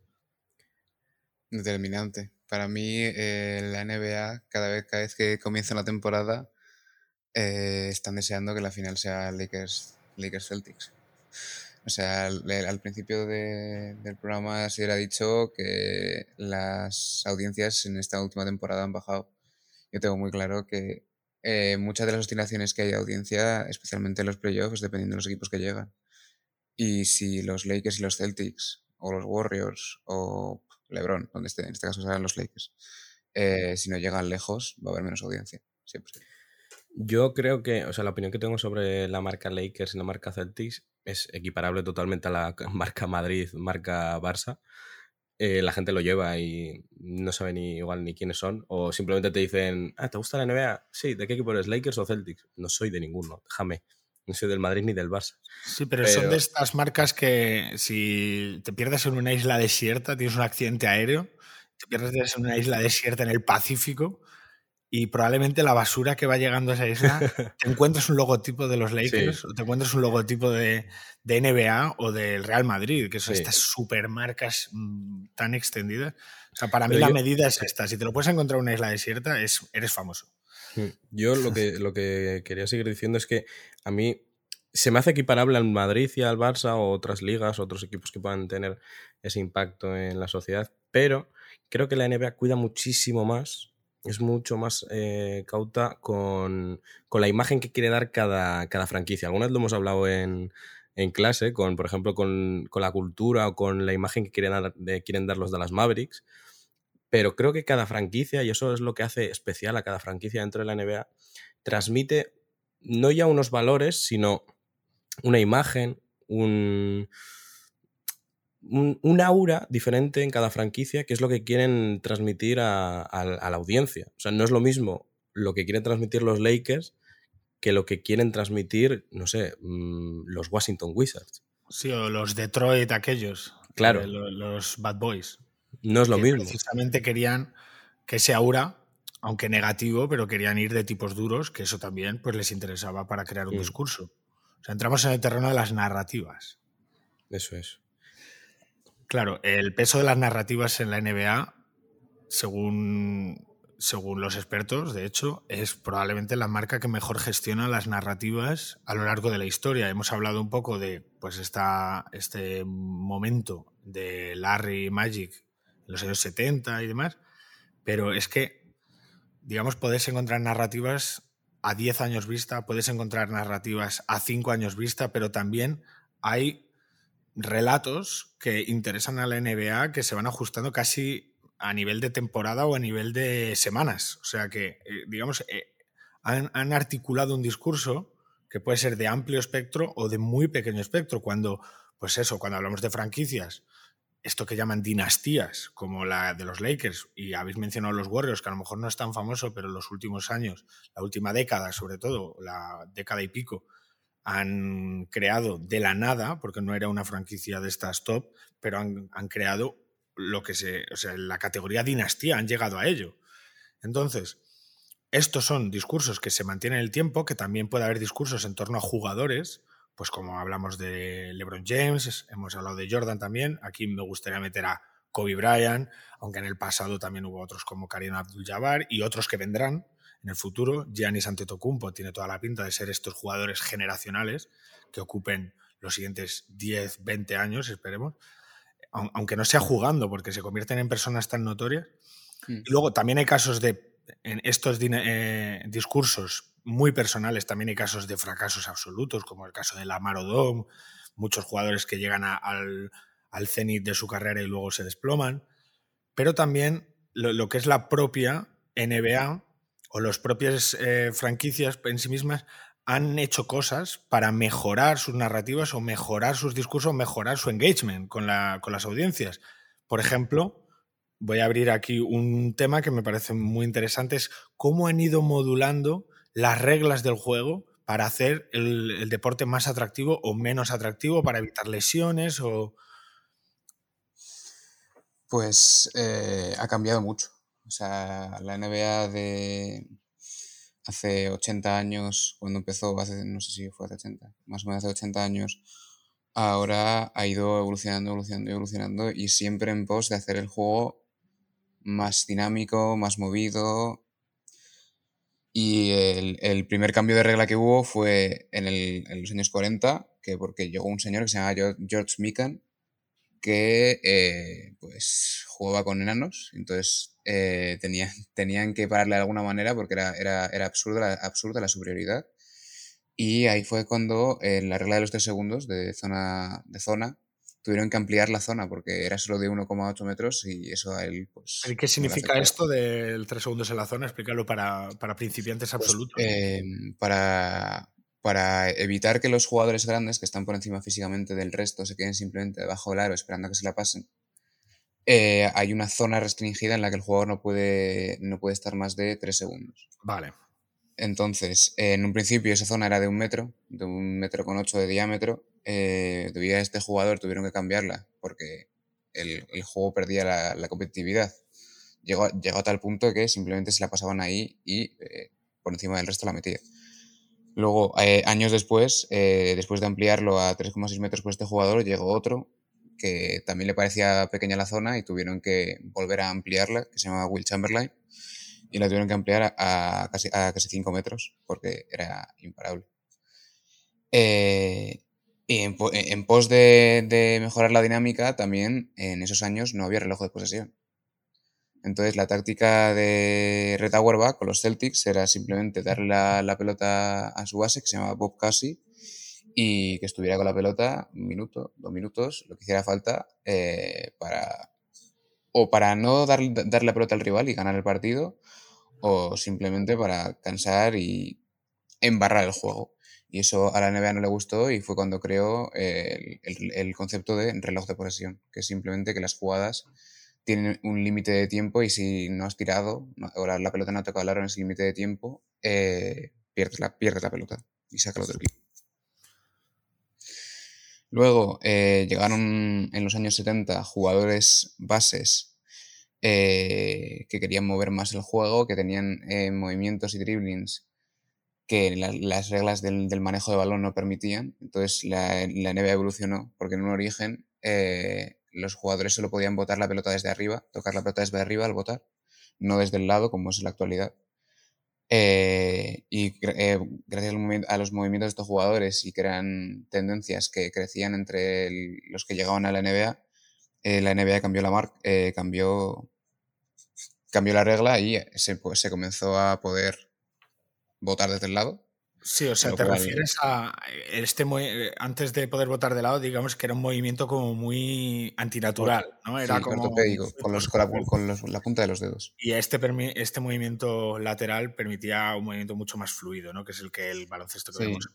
Determinante. Para mí, eh, la NBA, cada vez, cada que comienza una temporada, eh, están deseando que la final sea Lakers, Lakers Celtics. O sea, al, principio del programa se hubiera dicho que las audiencias en esta última temporada han bajado. Yo tengo muy claro que eh, muchas de las oscilaciones que hay de audiencia, especialmente en los playoffs, dependiendo de los equipos que llegan. Y si los Lakers y los Celtics, o los Warriors, o LeBron, donde esté, en este caso serán los Lakers, eh, si no llegan lejos, va a haber menos audiencia. Siempre. Yo creo que, o sea, la opinión que tengo sobre la marca Lakers y la marca Celtics es equiparable totalmente a la marca Madrid, marca Barça. Eh, la gente lo lleva y no sabe ni igual ni quiénes son. O simplemente te dicen, ah, ¿te gusta la NBA? Sí, ¿de qué equipo eres? ¿Lakers o Celtics? No soy de ninguno, déjame. No soy del Madrid ni del Barça. Sí, pero, son de estas marcas que si te pierdes en una isla desierta, tienes un accidente aéreo, te pierdes en una isla desierta en el Pacífico, y probablemente la basura que va llegando a esa isla, te encuentres un logotipo de los Lakers o te encuentres un logotipo de, de, NBA o del Real Madrid, que son estas supermarcas mm, tan extendidas. O sea, para mí la medida es esta. Si te lo puedes encontrar en una isla desierta, es, eres famoso. Hmm. Yo lo que, lo que quería seguir diciendo es que a mí se me hace equiparable al Madrid y al Barça o otras ligas, otros equipos que puedan tener ese impacto en la sociedad, pero creo que la NBA cuida muchísimo más es mucho más eh, cauta con, la imagen que quiere dar cada, cada franquicia. Alguna vez lo hemos hablado en, clase, con, por ejemplo, con, la cultura o con la imagen que quieren dar, quieren dar los Dallas Mavericks. Pero creo que cada franquicia, y eso es lo que hace especial a cada franquicia dentro de la NBA, transmite no ya unos valores, sino una imagen, un, un, aura diferente en cada franquicia, que es lo que quieren transmitir a, la audiencia. O sea, no es lo mismo lo que quieren transmitir los Lakers que lo que quieren transmitir, no sé, mm, los Washington Wizards. Sí, o los Detroit aquellos. Claro. Eh, los, Bad Boys. No es lo mismo. Precisamente querían que ese aura, aunque negativo, pero querían ir de tipos duros, que eso también pues, les interesaba para crear un mm. discurso. O sea, entramos en el terreno de las narrativas. Eso es. Claro, el peso de las narrativas en la NBA, según, según los expertos, de hecho, es probablemente la marca que mejor gestiona las narrativas a lo largo de la historia. Hemos hablado un poco de pues esta, este momento de Larry Magic en los años 70 y demás, pero es que, digamos, puedes encontrar narrativas a 10 años vista, puedes encontrar narrativas a 5 años vista, pero también hay relatos que interesan a la NBA que se van ajustando casi a nivel de temporada o a nivel de semanas. O sea que, eh, digamos, eh, han, articulado un discurso que puede ser de amplio espectro o de muy pequeño espectro. Cuando, pues eso, cuando hablamos de franquicias, esto que llaman dinastías, como la de los Lakers, y habéis mencionado los Warriors, que a lo mejor no es tan famoso, pero en los últimos años, la última década sobre todo, la década y pico, han creado de la nada, porque no era una franquicia de estas top, pero han, creado lo que se, o sea, la categoría dinastía, han llegado a ello. Entonces, estos son discursos que se mantienen en el tiempo, que también puede haber discursos en torno a jugadores, pues como hablamos de LeBron James, hemos hablado de Jordan también, aquí me gustaría meter a Kobe Bryant, aunque en el pasado también hubo otros como Karim Abdul-Jabbar y otros que vendrán, en el futuro. Giannis Antetokounmpo tiene toda la pinta de ser estos jugadores generacionales que ocupen los siguientes 10, 20 años, esperemos, aunque no sea jugando, porque se convierten en personas tan notorias. Mm. Y luego también hay casos de, en estos eh, discursos muy personales, también hay casos de fracasos absolutos, como el caso de Lamar Odom, muchos jugadores que llegan al, cenit de su carrera y luego se desploman, pero también lo que es la propia NBA o las propias eh, franquicias en sí mismas han hecho cosas para mejorar sus narrativas o mejorar sus discursos, mejorar su engagement con, con las audiencias. Por ejemplo, voy a abrir aquí un tema que me parece muy interesante, es cómo han ido modulando las reglas del juego para hacer el, deporte más atractivo o menos atractivo, para evitar lesiones o... Pues eh, ha cambiado mucho. O sea, la NBA de hace 80 años, cuando empezó, hace, no sé si fue hace 80, más o menos hace 80 años, ahora ha ido evolucionando, evolucionando, evolucionando y siempre en pos de hacer el juego más dinámico, más movido. Y el, primer cambio de regla que hubo fue en, en, los años 40, que porque llegó un señor que se llama George Mikan, que eh, pues jugaba con enanos, entonces eh, tenían, que pararle de alguna manera porque era, era, era absurda, la, absurda la superioridad. Y ahí fue cuando la regla de los tres segundos de zona, de zona tuvieron que ampliar la zona porque era solo de 1,8 metros y eso a él pues... ¿Qué significa esto del tres segundos en la zona? Explícalo para, para principiantes pues, absolutos. Em, para, para evitar que los jugadores grandes que están por encima físicamente del resto se queden simplemente debajo del aro esperando a que se la pasen, eh, hay una zona restringida en la que el jugador no puede, no puede estar más de 3 segundos. Vale. Entonces, en un principio esa zona era de un metro, de un metro con ocho de diámetro. Eh, debido a este jugador tuvieron que cambiarla porque el, juego perdía la, competitividad. Llegó, llegó, a tal punto que simplemente se la pasaban ahí y eh, por encima del resto la metía. Luego, eh, años después, eh, después de ampliarlo a 3,6 metros por este jugador, llegó otro que también le parecía pequeña la zona y tuvieron que volver a ampliarla, que se llama Will Chamberlain, y la tuvieron que ampliar a, casi, a casi 5 metros porque era imparable. Eh, y en, pos de, mejorar la dinámica, también en esos años no había reloj de posesión. Entonces la táctica de Red Auerbach con los Celtics era simplemente darle la, pelota a su base, que se llamaba Bob Casey, y que estuviera con la pelota un minuto, dos minutos, lo que hiciera falta, eh, para o para no dar, darle la pelota al rival y ganar el partido, o simplemente para cansar y embarrar el juego. Y eso a la NBA no le gustó y fue cuando creó el, el, concepto de reloj de posesión, que es simplemente que las jugadas tienen un límite de tiempo y si no has tirado o la, pelota no ha tocado el en ese límite de tiempo, eh, pierdes, la, pierdes la pelota y saca el otro equipo. Luego eh, llegaron en los años 70 jugadores bases eh, que querían mover más el juego, que tenían movimientos y dribblings que las reglas del, manejo de balón no permitían. Entonces la, la NBA evolucionó, porque en un origen los jugadores solo podían botar la pelota desde arriba, tocar la pelota desde arriba al botar, no desde el lado como es en la actualidad. Eh, y eh, gracias a los movimientos de estos jugadores y que eran tendencias que crecían entre los que llegaban a la NBA, eh, la NBA cambió la marca, cambió, cambió la regla y se, pues, se comenzó a poder votar desde el lado Sí, o sea, te refieres a este eh, antes de poder votar de lado, digamos que era un movimiento como muy antinatural, ¿no? Era como con, los, con, la, punta de los dedos. Y este, este movimiento lateral permitía un movimiento mucho más fluido, ¿no? Que es el que el baloncesto que vemos.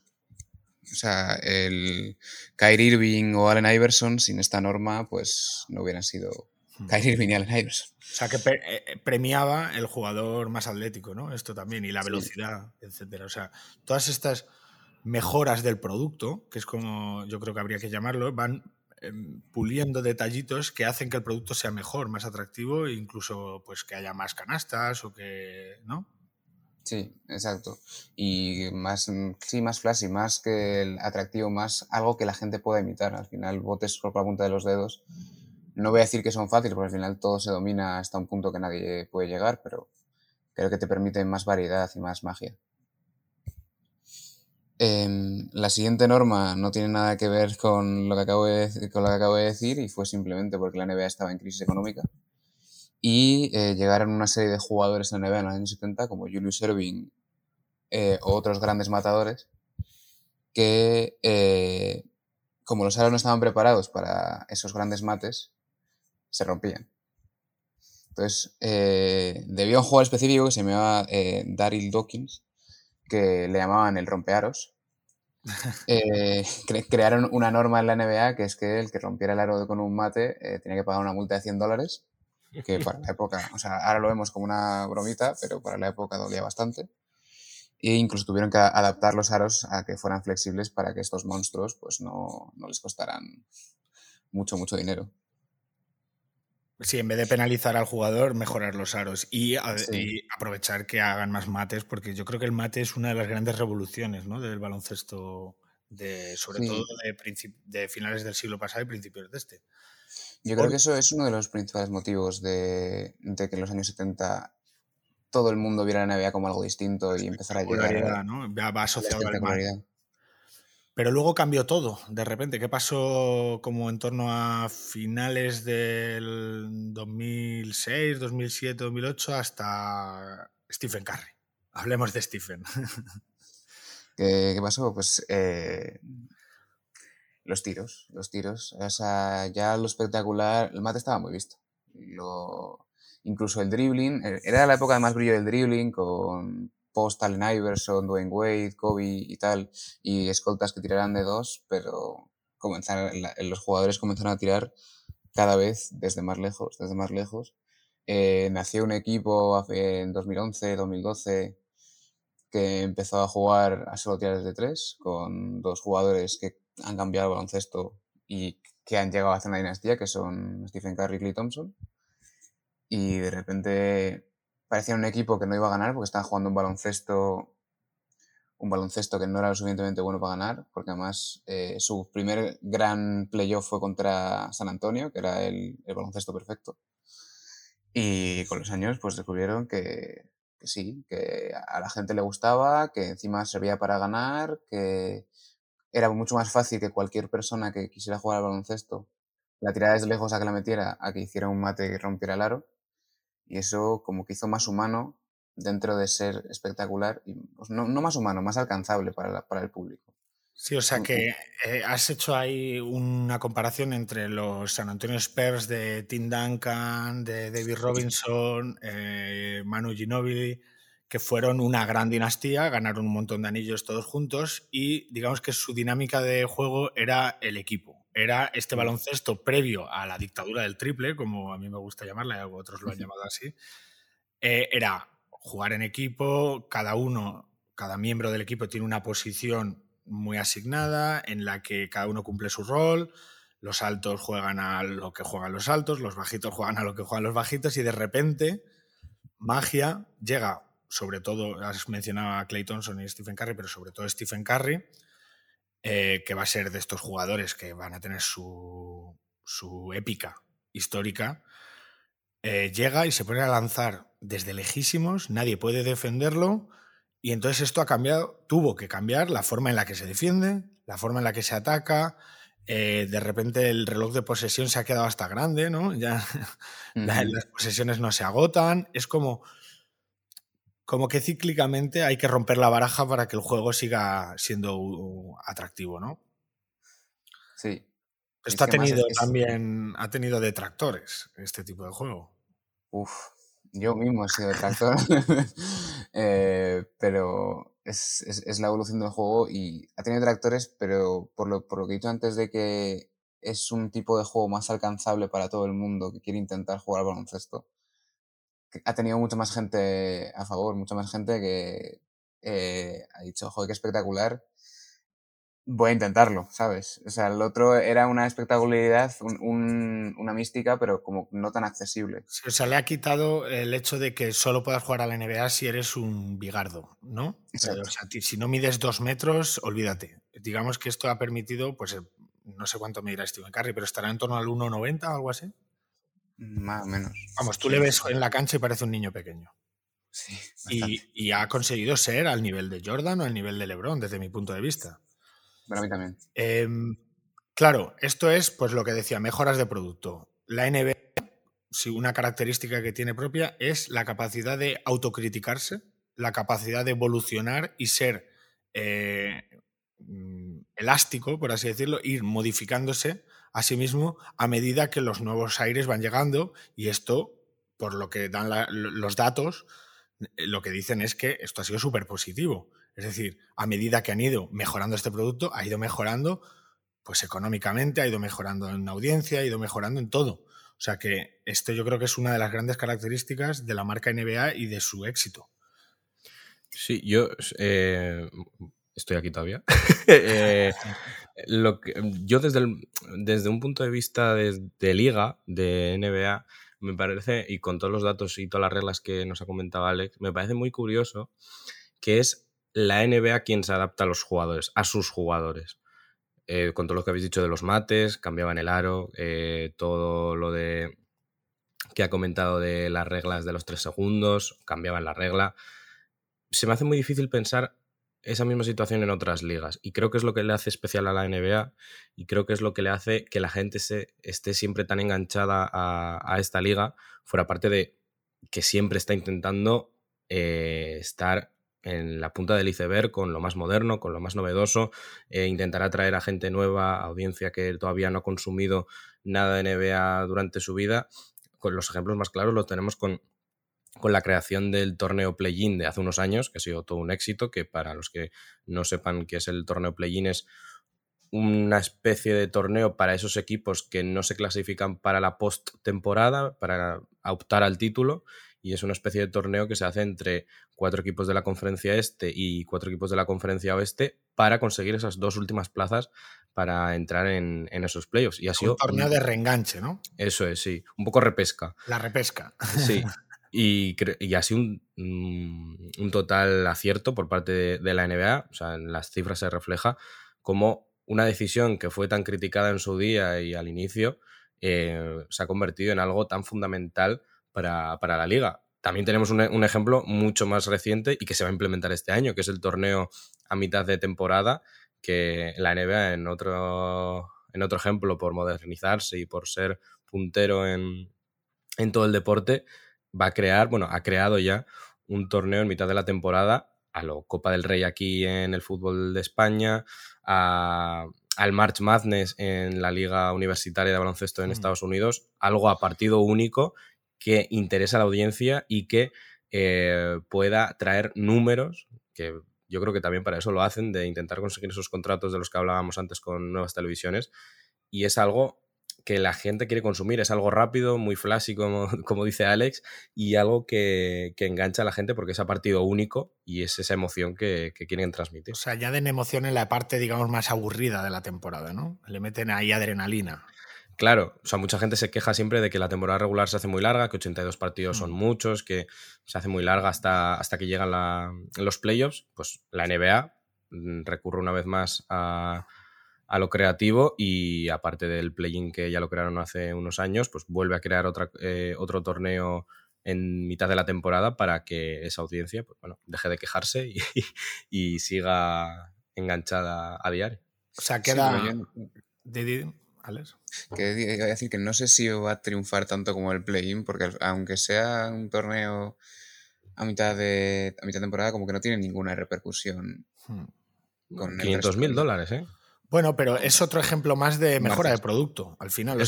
O sea, el Kyrie Irving o Allen Iverson sin esta norma, pues no hubieran sido Hmm. O sea, que eh, premiaba el jugador más atlético, ¿no? Esto también, y la velocidad, etcétera. O sea, todas estas mejoras del producto, que es como yo creo que habría que llamarlo, van em, puliendo detallitos que hacen que el producto sea mejor, más atractivo, e incluso pues que haya más canastas o que. ¿no? Sí, exacto. Y más, sí, más flashy, más que el atractivo, más algo que la gente pueda imitar. Al final, botes por la punta de los dedos no voy a decir que son fáciles, porque al final todo se domina hasta un punto que nadie puede llegar, pero creo que te permite más variedad y más magia. Em, la siguiente norma no tiene nada que ver con lo que, acabo de, con lo que acabo de decir y fue simplemente porque la NBA estaba en crisis económica. Y eh, llegaron una serie de jugadores en la NBA en los años 70, como Julius Erving eh, otros grandes matadores, que eh, como los aros no estaban preparados para esos grandes mates, se rompían. Entonces, eh, debido a un jugador específico que se llamaba eh, Daryl Dawkins, que le llamaban el rompearos, eh, crearon una norma en la NBA que es que el que rompiera el aro con un mate eh, tenía que pagar una multa de 100 dólares, que para la época, o sea, ahora lo vemos como una bromita, pero para la época dolía bastante. E incluso tuvieron que adaptar los aros a que fueran flexibles para que estos monstruos pues no, no les costaran mucho, mucho dinero. Sí, en vez de penalizar al jugador, mejorar los aros y, aprovechar que hagan más mates, porque yo creo que el mate es una de las grandes revoluciones ¿no? del baloncesto, de, sobre todo de, de, finales del siglo pasado y principios de este. Yo creo que eso es uno de los principales motivos de, que en los años 70 todo el mundo viera la NBA como algo distinto y empezar a llegar. ¿no? Va asociado al mate. Pero luego cambió todo, de repente. ¿Qué pasó como en torno a finales del 2006, 2007, 2008 hasta Stephen Curry? Hablemos de Stephen. ¿Qué, pasó? Pues eh, los tiros, los tiros. O sea, ya lo espectacular, el mate estaba muy visto. Lo, incluso el dribbling, eh, era la época de más brillo del dribbling con post Iverson, Dwayne Wade, Kobe y tal, y escoltas que tirarán de dos, pero comenzaron, los jugadores comenzaron a tirar cada vez desde más lejos, desde más lejos. Eh, nació un equipo en 2011, 2012 que empezó a jugar a solo tirar desde tres, con dos jugadores que han cambiado el baloncesto y que han llegado a hacer una dinastía, que son Stephen Curry y Clay Thompson. Y de repente parecía un equipo que no iba a ganar porque estaban jugando un baloncesto un baloncesto que no era lo suficientemente bueno para ganar, porque además eh, su primer gran playoff fue contra San Antonio, que era el, baloncesto perfecto. Y con los años pues descubrieron que, que, sí, que a la gente le gustaba, que encima servía para ganar, que era mucho más fácil que cualquier persona que quisiera jugar al baloncesto la tirara desde lejos a que la metiera, a que hiciera un mate y rompiera el aro Y eso como que hizo más humano dentro de ser espectacular, y pues, no, más humano, más alcanzable para, para el público. Sí, o sea que eh, has hecho ahí una comparación entre los San Antonio Spurs de Tim Duncan, de David Robinson, eh, Manu Ginobili, que fueron una gran dinastía, ganaron un montón de anillos todos juntos y digamos que su dinámica de juego era el equipo. Era este baloncesto previo a la dictadura del triple, como a mí me gusta llamarla, y otros lo han llamado así. Eh, era jugar en equipo, cada uno, cada miembro del equipo tiene una posición muy asignada en la que cada uno cumple su rol, los altos juegan a lo que juegan los altos, los bajitos juegan a lo que juegan los bajitos y de repente magia llega, sobre todo, has mencionado a Clay Thompson y Stephen Curry, pero sobre todo Stephen Curry, eh, que va a ser de estos jugadores que van a tener su, su épica histórica, eh, llega y se pone a lanzar desde lejísimos, nadie puede defenderlo y entonces esto ha cambiado, tuvo que cambiar la forma en la que se defiende, la forma en la que se ataca. Eh, de repente el reloj de posesión se ha quedado hasta grande, ¿no? Ya las posesiones no se agotan. Es como, como que cíclicamente hay que romper la baraja para que el juego siga siendo atractivo, ¿no? Sí. Esto ha tenido también ha tenido detractores, este tipo de juego. Uf, yo mismo he sido detractor, eh, pero es, es, la evolución del juego y ha tenido detractores, pero por lo, por lo que he dicho antes de que es un tipo de juego más alcanzable para todo el mundo que quiere intentar jugar al baloncesto, ha tenido mucha más gente a favor, mucha más gente que eh, ha dicho, joder, qué espectacular, voy a intentarlo, ¿sabes? O sea, el otro era una espectacularidad, una mística, pero como no tan accesible. o sea, le ha quitado el hecho de que solo puedas jugar a la NBA si eres un bigardo, ¿no? o sea, si no mides dos metros, olvídate. Digamos que esto ha permitido, pues eh, no sé cuánto medirá Steven Curry, pero estará en torno al 1,90 o algo así. Más o menos. Vamos, tú le ves en la cancha y parece un niño pequeño. Sí, y, y, ha conseguido ser al nivel de Jordan o al nivel de LeBron, desde mi punto de vista. Para mí también. Em, claro, esto es pues lo que decía, mejoras de producto. La NBA, si una característica que tiene propia es la capacidad de autocriticarse, la capacidad de evolucionar y ser eh, mm, elástico, por así decirlo, ir modificándose a sí mismo a medida que los nuevos aires van llegando y esto, por lo que dan los datos, lo que dicen es que esto ha sido súper positivo. Es decir, a medida que han ido mejorando este producto, ha ido mejorando pues económicamente, ha ido mejorando en audiencia, ha ido mejorando en todo. O sea que esto yo creo que es una de las grandes características de la marca NBA y de su éxito. Sí, yo eh, estoy aquí todavía. Eh, lo que, yo desde, desde un punto de vista de, liga, de NBA, me parece, y con todos los datos y todas las reglas que nos ha comentado Alex, me parece muy curioso que es la NBA quien se adapta a los jugadores, a sus jugadores. Eh, con todo lo que habéis dicho de los mates, cambiaban el aro, eh, todo lo de que ha comentado de las reglas de los tres segundos, cambiaban la regla. Se me hace muy difícil pensar esa misma situación en otras ligas y creo que es lo que le hace especial a la NBA y creo que es lo que le hace que la gente se, esté siempre tan enganchada a, esta liga, fuera parte de que siempre está intentando eh, estar en la punta del iceberg con lo más moderno, con lo más novedoso, e intentará atraer a gente nueva, audiencia que todavía no ha consumido nada de NBA durante su vida. Con los ejemplos más claros los tenemos con, con la creación del torneo Play-In de hace unos años, que ha sido todo un éxito, que para los que no sepan qué es el torneo Play-In es una especie de torneo para esos equipos que no se clasifican para la post-temporada, para optar al título y es una especie de torneo que se hace entre cuatro equipos de la conferencia este y cuatro equipos de la conferencia oeste para conseguir esas dos últimas plazas para entrar en, esos playoffs. Y ha sido un torneo de reenganche, ¿no? Eso es, sí. Un poco repesca. La repesca. Sí. Y, y ha un, mm, un, total acierto por parte de, la NBA. O sea, en las cifras se refleja como una decisión que fue tan criticada en su día y al inicio eh, se ha convertido en algo tan fundamental para, la liga. También tenemos un, ejemplo mucho más reciente y que se va a implementar este año, que es el torneo a mitad de temporada, que la NBA en otro, en otro ejemplo por modernizarse y por ser puntero en, todo el deporte, va a crear, bueno, ha creado ya un torneo en mitad de la temporada a lo Copa del Rey aquí en el fútbol de España, al March Madness en la Liga Universitaria de Baloncesto en Estados Unidos, algo a partido único que interesa a la audiencia y que eh, pueda traer números, que yo creo que también para eso lo hacen, de intentar conseguir esos contratos de los que hablábamos antes con nuevas televisiones. Y es algo que la gente quiere consumir. Es algo rápido, muy flashy, como, como dice Alex, y algo que, engancha a la gente porque es a partido único y es esa emoción que, quieren transmitir. O sea, ya den emoción en la parte, digamos, más aburrida de la temporada, ¿no? Le meten ahí adrenalina. Claro, o sea, mucha gente se queja siempre de que la temporada regular se hace muy larga, que 82 partidos son mm. muchos, que se hace muy larga hasta, hasta que llegan los playoffs. Pues la NBA mm, recurre una vez más a, lo creativo y aparte del play-in que ya lo crearon hace unos años, pues vuelve a crear otra, eh, otro torneo en mitad de la temporada para que esa audiencia pues, bueno, deje de quejarse y, siga enganchada a diario. O sea, queda... Que iba a decir que no sé si va a triunfar tanto como el play-in, porque aunque sea un torneo a mitad de a mitad temporada, como que no tiene ninguna repercusión. Hmm. Con 500 mil dólares, ¿eh? Bueno, pero es otro ejemplo más de mejora de producto, al final.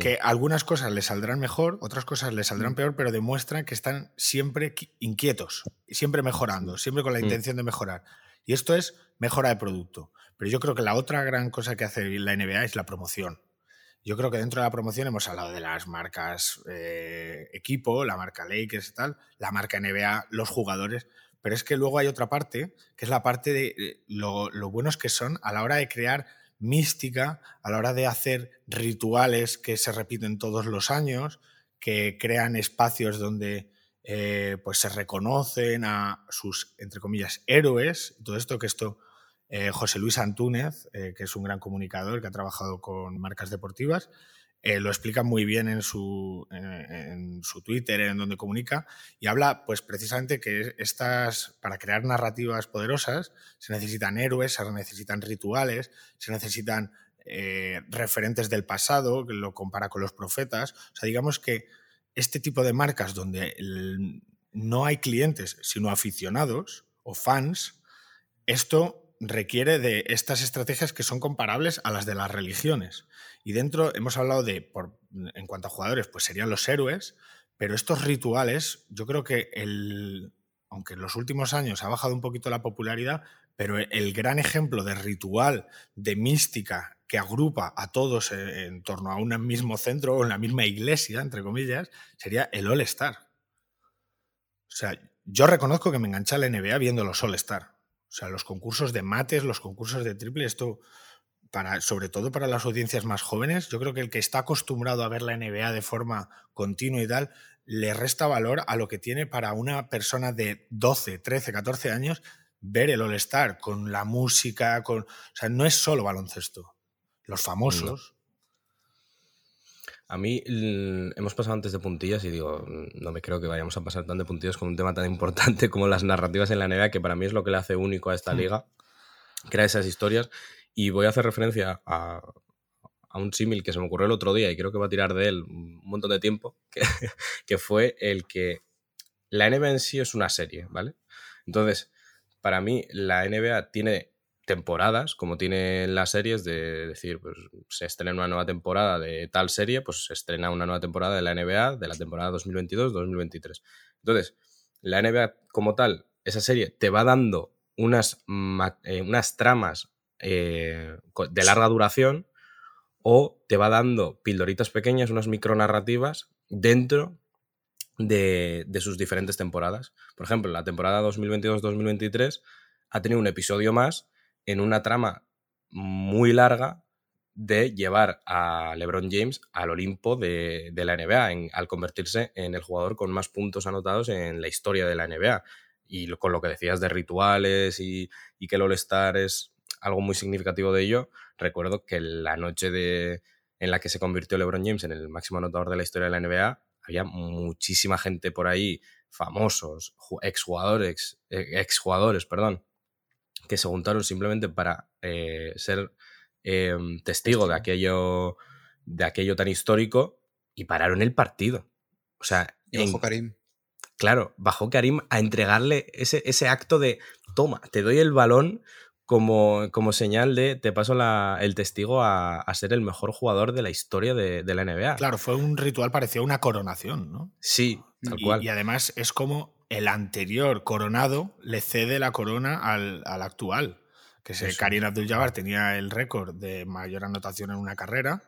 que algunas cosas le saldrán mejor, otras cosas le saldrán hmm. peor, pero demuestran que están siempre inquietos, siempre mejorando, siempre con la hmm. intención de mejorar. Y esto es mejora de producto. Pero yo creo que la otra gran cosa que hace la NBA es la promoción. Yo creo que dentro de la promoción hemos hablado de las marcas eh, equipo, la marca Lakers y tal, la marca NBA, los jugadores, pero es que luego hay otra parte, que es la parte de lo, lo buenos que son a la hora de crear mística, a la hora de hacer rituales que se repiten todos los años, que crean espacios donde eh, pues se reconocen a sus, entre comillas, héroes, todo esto que esto eh, José Luis Antúnez, eh, que es un gran comunicador que ha trabajado con marcas deportivas, eh, lo explica muy bien en su, en su Twitter, en donde comunica, y habla pues precisamente que estas, para crear narrativas poderosas, se necesitan héroes, se necesitan rituales, se necesitan referentes del pasado, que lo compara con los profetas. O sea, digamos que este tipo de marcas donde no hay clientes, sino aficionados o fans, esto requiere de estas estrategias que son comparables a las de las religiones. Y dentro hemos hablado de, por, en cuanto a jugadores, pues serían los héroes, pero estos rituales, yo creo que el, aunque en los últimos años ha bajado un poquito la popularidad, pero el gran ejemplo de ritual, de mística que agrupa a todos en torno a un mismo centro o en la misma iglesia, entre comillas, sería el All Star. O sea, yo reconozco que me engancha la NBA viendo los All Star. O sea, los concursos de mates, los concursos de triple, esto, para, sobre todo para las audiencias más jóvenes, yo creo que el que está acostumbrado a ver la NBA de forma continua y tal, le resta valor a lo que tiene para una persona de 12, 13, 14 años ver el All-Star con la música, con. O sea, no es solo baloncesto. Los famosos. A mí hemos pasado antes de puntillas y digo, no me creo que vayamos a pasar tan de puntillas con un tema tan importante como las narrativas en la NBA, que para mí es lo que le hace único a esta hmm. liga, crea esas historias. Y voy a hacer referencia a, un símil que se me ocurrió el otro día y creo que va a tirar de él un montón de tiempo, que, que fue el que la NBA en sí es una serie, ¿vale? Entonces, para mí la NBA tiene temporadas, como tienen las series, de decir, pues se estrena una nueva temporada de tal serie, pues se estrena una nueva temporada de la NBA de la temporada 2022-2023. Entonces, la NBA como tal, esa serie te va dando unas, eh, unas tramas eh, de larga duración o te va dando pildoritas pequeñas, unas micronarrativas dentro de, de sus diferentes temporadas. Por ejemplo, la temporada 2022-2023 ha tenido un episodio más en una trama muy larga de llevar a LeBron James al Olimpo de, la NBA, al convertirse en el jugador con más puntos anotados en la historia de la NBA. Y con lo que decías de rituales y, que el All-Star es algo muy significativo de ello, recuerdo que la noche de, en la que se convirtió LeBron James en el máximo anotador de la historia de la NBA, había muchísima gente por ahí, famosos, exjugadores, exjugadores, perdón, que se juntaron simplemente para eh, ser em, testigo de aquello, de aquello tan histórico y pararon el partido. O sea, ojo, Karim, claro, bajó Karim a entregarle ese, ese acto de, toma, te doy el balón como, como señal de te paso el testigo a, ser el mejor jugador de la historia de, la NBA. Claro, fue un ritual, parecía una coronación, ¿no? Sí, tal y, cual. Y además es como el anterior coronado le cede la corona al, actual. Que se, Karim Abdul-Jabbar tenía el récord de mayor anotación en una carrera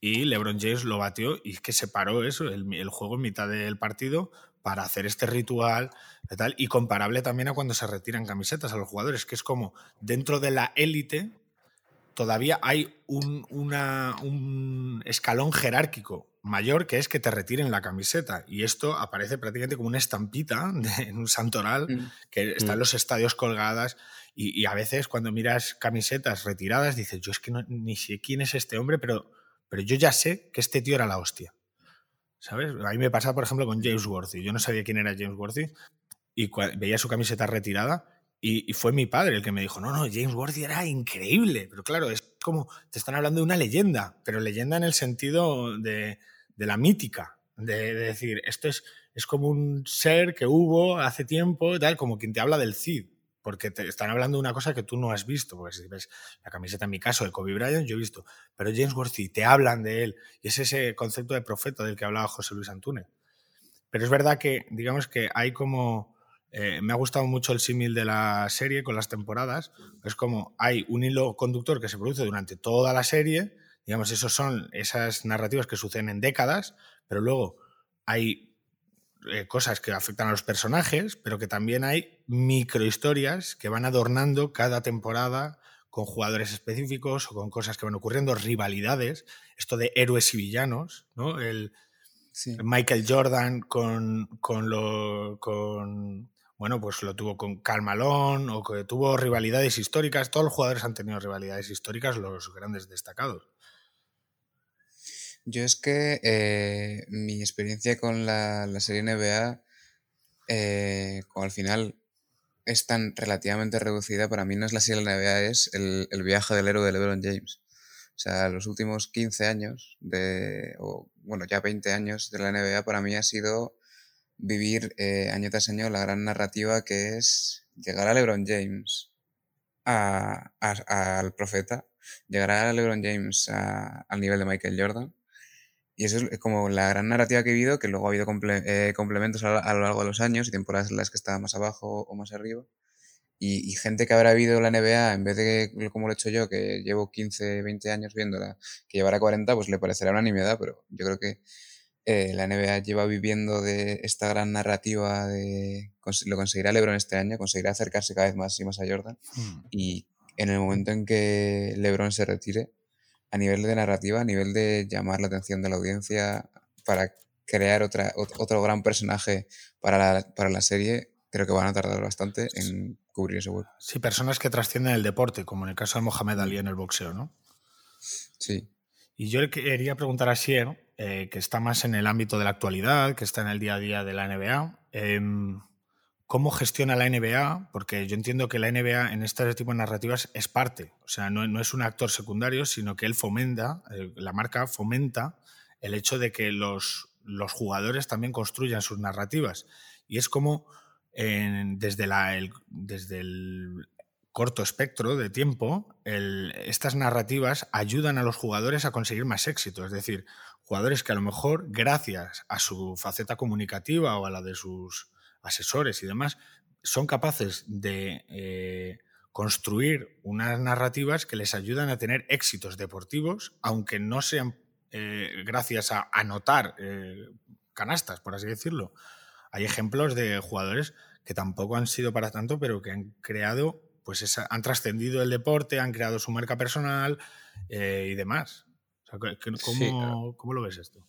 y LeBron James lo batió y es que separó eso, el, el juego en mitad del partido para hacer este ritual y, tal, y comparable también a cuando se retiran camisetas a los jugadores, que es como dentro de la élite todavía hay un, un escalón jerárquico mayor que es que te retiren la camiseta. Y esto aparece prácticamente como una estampita en un santoral mm. que está en mm. los estadios colgadas. Y, a veces cuando miras camisetas retiradas dices, yo es que ni sé quién es este hombre, pero, pero yo ya sé que este tío era la hostia. ¿Sabes? A mí me pasa, por ejemplo, con James Worthy. Yo no sabía quién era James Worthy y veía su camiseta retirada y, fue mi padre el que me dijo, no, no, James Worthy era increíble. Pero claro, es como, te están hablando de una leyenda, pero leyenda en el sentido de, la mítica, de, decir, esto es, es como un ser que hubo hace tiempo, tal, como quien te habla del Cid porque te están hablando de una cosa que tú no has visto, porque si ves la camiseta en mi caso de Kobe Bryant, yo he visto, pero James Worthy, te hablan de él, y es ese concepto de profeta del que hablaba José Luis Antúnez. Pero es verdad que, digamos que hay como, eh, me ha gustado mucho el símil de la serie con las temporadas, es como hay un hilo conductor que se produce durante toda la serie, digamos, esos son esas narrativas que suceden en décadas, pero luego hay eh, cosas que afectan a los personajes, pero que también hay microhistorias que van adornando cada temporada con jugadores específicos o con cosas que van ocurriendo, rivalidades, esto de héroes y villanos, ¿no? El, Michael Jordan con, con lo con bueno, pues lo tuvo con Karl Malone o que tuvo rivalidades históricas, todos los jugadores han tenido rivalidades históricas, los grandes destacados. Yo es que eh, mi experiencia con la, serie NBA, eh, al final es tan relativamente reducida, para mí no es la serie la NBA, es el, viaje del héroe de LeBron James. O sea, los últimos 15 años, de, o bueno, ya 20 años de la NBA, para mí ha sido vivir eh, año tras año la gran narrativa que es llegar a LeBron James, al profeta, llegar a LeBron James al nivel de Michael Jordan y eso es como la gran narrativa que he vivido, que luego ha habido eh, complementos a, lo largo de los años y temporadas en las que estaba más abajo o más arriba. Y, gente que habrá vivido la NBA, en vez de como lo he hecho yo, que llevo 15, 20 años viéndola, que llevará 40, pues le parecerá una nimiedad, pero yo creo que eh, la NBA lleva viviendo de esta gran narrativa de lo conseguirá LeBron este año, conseguirá acercarse cada vez más y más a Jordan. Hmm. Y en el momento en que LeBron se retire, a nivel de narrativa, a nivel de llamar la atención de la audiencia para crear otra, otro gran personaje para la, para la serie, creo que van a tardar bastante en cubrir ese hueco. Sí, personas que trascienden el deporte, como en el caso de Mohamed Ali en el boxeo, ¿no? Sí. Y yo le quería preguntar a Sier, eh, que está más en el ámbito de la actualidad, que está en el día a día de la NBA. Em, ¿Cómo gestiona la NBA? Porque yo entiendo que la NBA en este tipo de narrativas es parte, o sea, no, es un actor secundario, sino que él fomenta, eh, la marca fomenta el hecho de que los, los jugadores también construyan sus narrativas. Y es como desde, la, el, desde el corto espectro de tiempo, estas narrativas ayudan a los jugadores a conseguir más éxito. Es decir, jugadores que a lo mejor, gracias a su faceta comunicativa o a la de sus asesores y demás, son capaces de eh, construir unas narrativas que les ayudan a tener éxitos deportivos, aunque no sean eh, gracias a anotar eh, canastas, por así decirlo. Hay ejemplos de jugadores que tampoco han sido para tanto, pero que han creado, pues han trascendido el deporte, han creado su marca personal y demás. ¿cómo, lo ves esto?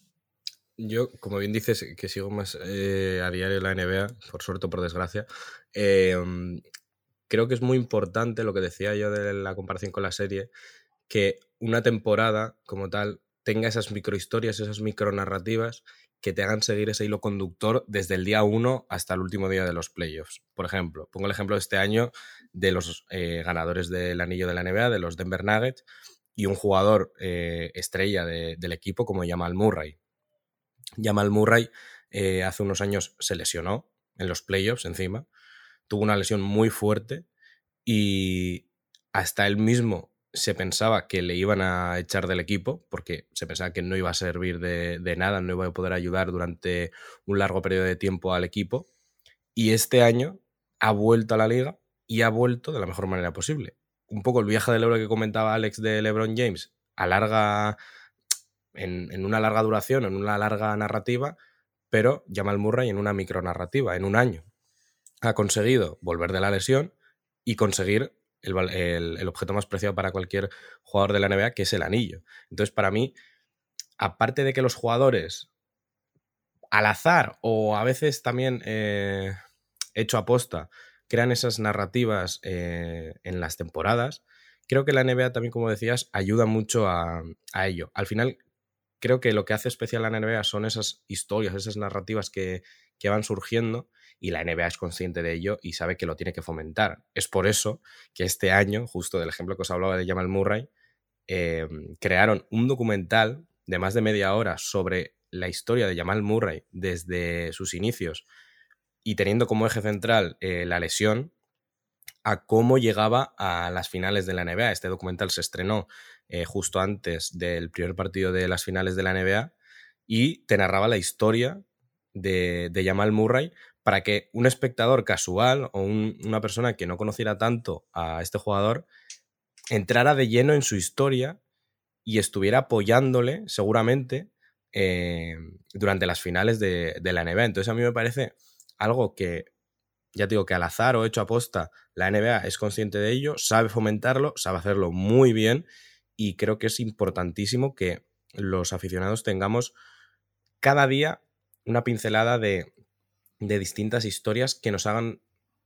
Yo, como bien dices, que sigo más eh, a diario la NBA, por suerte o por desgracia, em, creo que es muy importante lo que decía yo de la comparación con la serie, que una temporada como tal tenga esas microhistorias, esas micronarrativas que te hagan seguir ese hilo conductor desde el día 1 hasta el último día de los playoffs. Por ejemplo, pongo el ejemplo de este año de los eh, ganadores del anillo de la NBA, de los Denver Nuggets, y un jugador eh, estrella del equipo como Jamal Murray. Jamal Murray eh, hace unos años se lesionó en los playoffs encima. Tuvo una lesión muy fuerte y hasta él mismo se pensaba que le iban a echar del equipo porque se pensaba que no iba a servir de, nada, no iba a poder ayudar durante un largo periodo de tiempo al equipo. Y este año ha vuelto a la liga y ha vuelto de la mejor manera posible. Un poco el viaje del euro que comentaba Alex de LeBron James, alarga en, una larga duración, en una larga narrativa, pero Jamal Murray en una micronarrativa, en un año. Ha conseguido volver de la lesión y conseguir el, objeto más preciado para cualquier jugador de la NBA, que es el anillo. Entonces, para mí, aparte de que los jugadores al azar o a veces también eh, hecho aposta crean esas narrativas eh, en las temporadas, creo que la NBA también, como decías, ayuda mucho a, ello. Al final, creo que lo que hace especial a la NBA son esas historias, esas narrativas que, que van surgiendo y la NBA es consciente de ello y sabe que lo tiene que fomentar. Es por eso que este año, justo del ejemplo que os hablaba de Jamal Murray, em, crearon un documental de más de media hora sobre la historia de Jamal Murray desde sus inicios y teniendo como eje central eh, la lesión a cómo llegaba a las finales de la NBA. Este documental se estrenó eh, justo antes del primer partido de las finales de la NBA y te narraba la historia de, de Jamal Murray para que un espectador casual o una persona que no conociera tanto a este jugador entrara de lleno en su historia y estuviera apoyándole seguramente eh, durante las finales de, la NBA. Entonces a mí me parece algo que, ya digo, que al azar o hecho aposta, la NBA es consciente de ello, sabe fomentarlo, sabe hacerlo muy bien y creo que es importantísimo que los aficionados tengamos cada día una pincelada de de distintas historias que nos hagan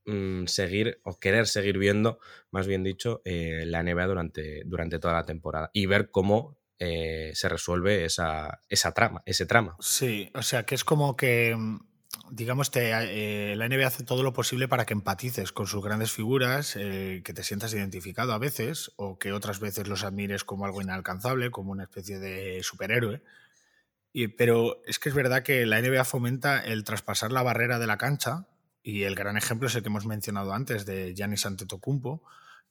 mm, seguir o querer seguir viendo, más bien dicho, eh, la NBA durante, durante toda la temporada y ver cómo eh, se resuelve esa, esa, trama, ese trama. Sí, o sea que es como que, mm, digamos, te, eh, la NBA hace todo lo posible para que empatices con sus grandes figuras, que te sientas identificado a veces o que otras veces los admires como algo inalcanzable, como una especie de superhéroe pero es que es verdad que la NBA fomenta el traspasar la barrera de la cancha y el gran ejemplo es el que hemos mencionado antes de Giannis Antetokounmpo,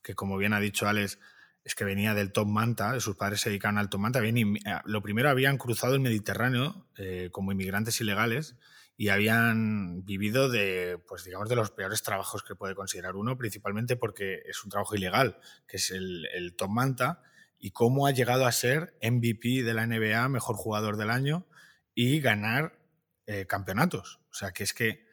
que como bien ha dicho Alex, es que venía del Top Manta, sus padres se dedicaban al Top Manta. Bien, eh, lo primero habían cruzado el Mediterráneo eh, como inmigrantes ilegales y habían vivido de, pues digamos, de los peores trabajos que puede considerar uno, principalmente porque es un trabajo ilegal, que es el, el Top Manta, y cómo ha llegado a ser MVP de la NBA, mejor jugador del año y ganar eh, campeonatos. O sea, que es que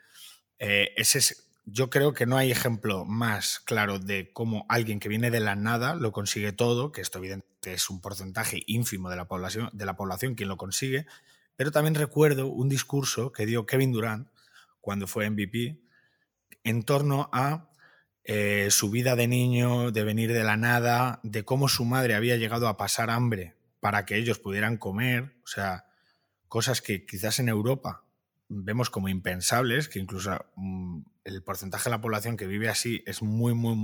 eh, ese es, yo creo que no hay ejemplo más claro de cómo alguien que viene de la nada lo consigue todo, que esto evidentemente es un porcentaje ínfimo de la población, de la población quien lo consigue, pero también recuerdo un discurso que dio Kevin Durant cuando fue MVP en torno a eh, su vida de niño, de venir de la nada, de cómo su madre había llegado a pasar hambre para que ellos pudieran comer, o sea, cosas que quizás en Europa vemos como impensables, que incluso mm, el porcentaje de la población que vive así es muy, muy,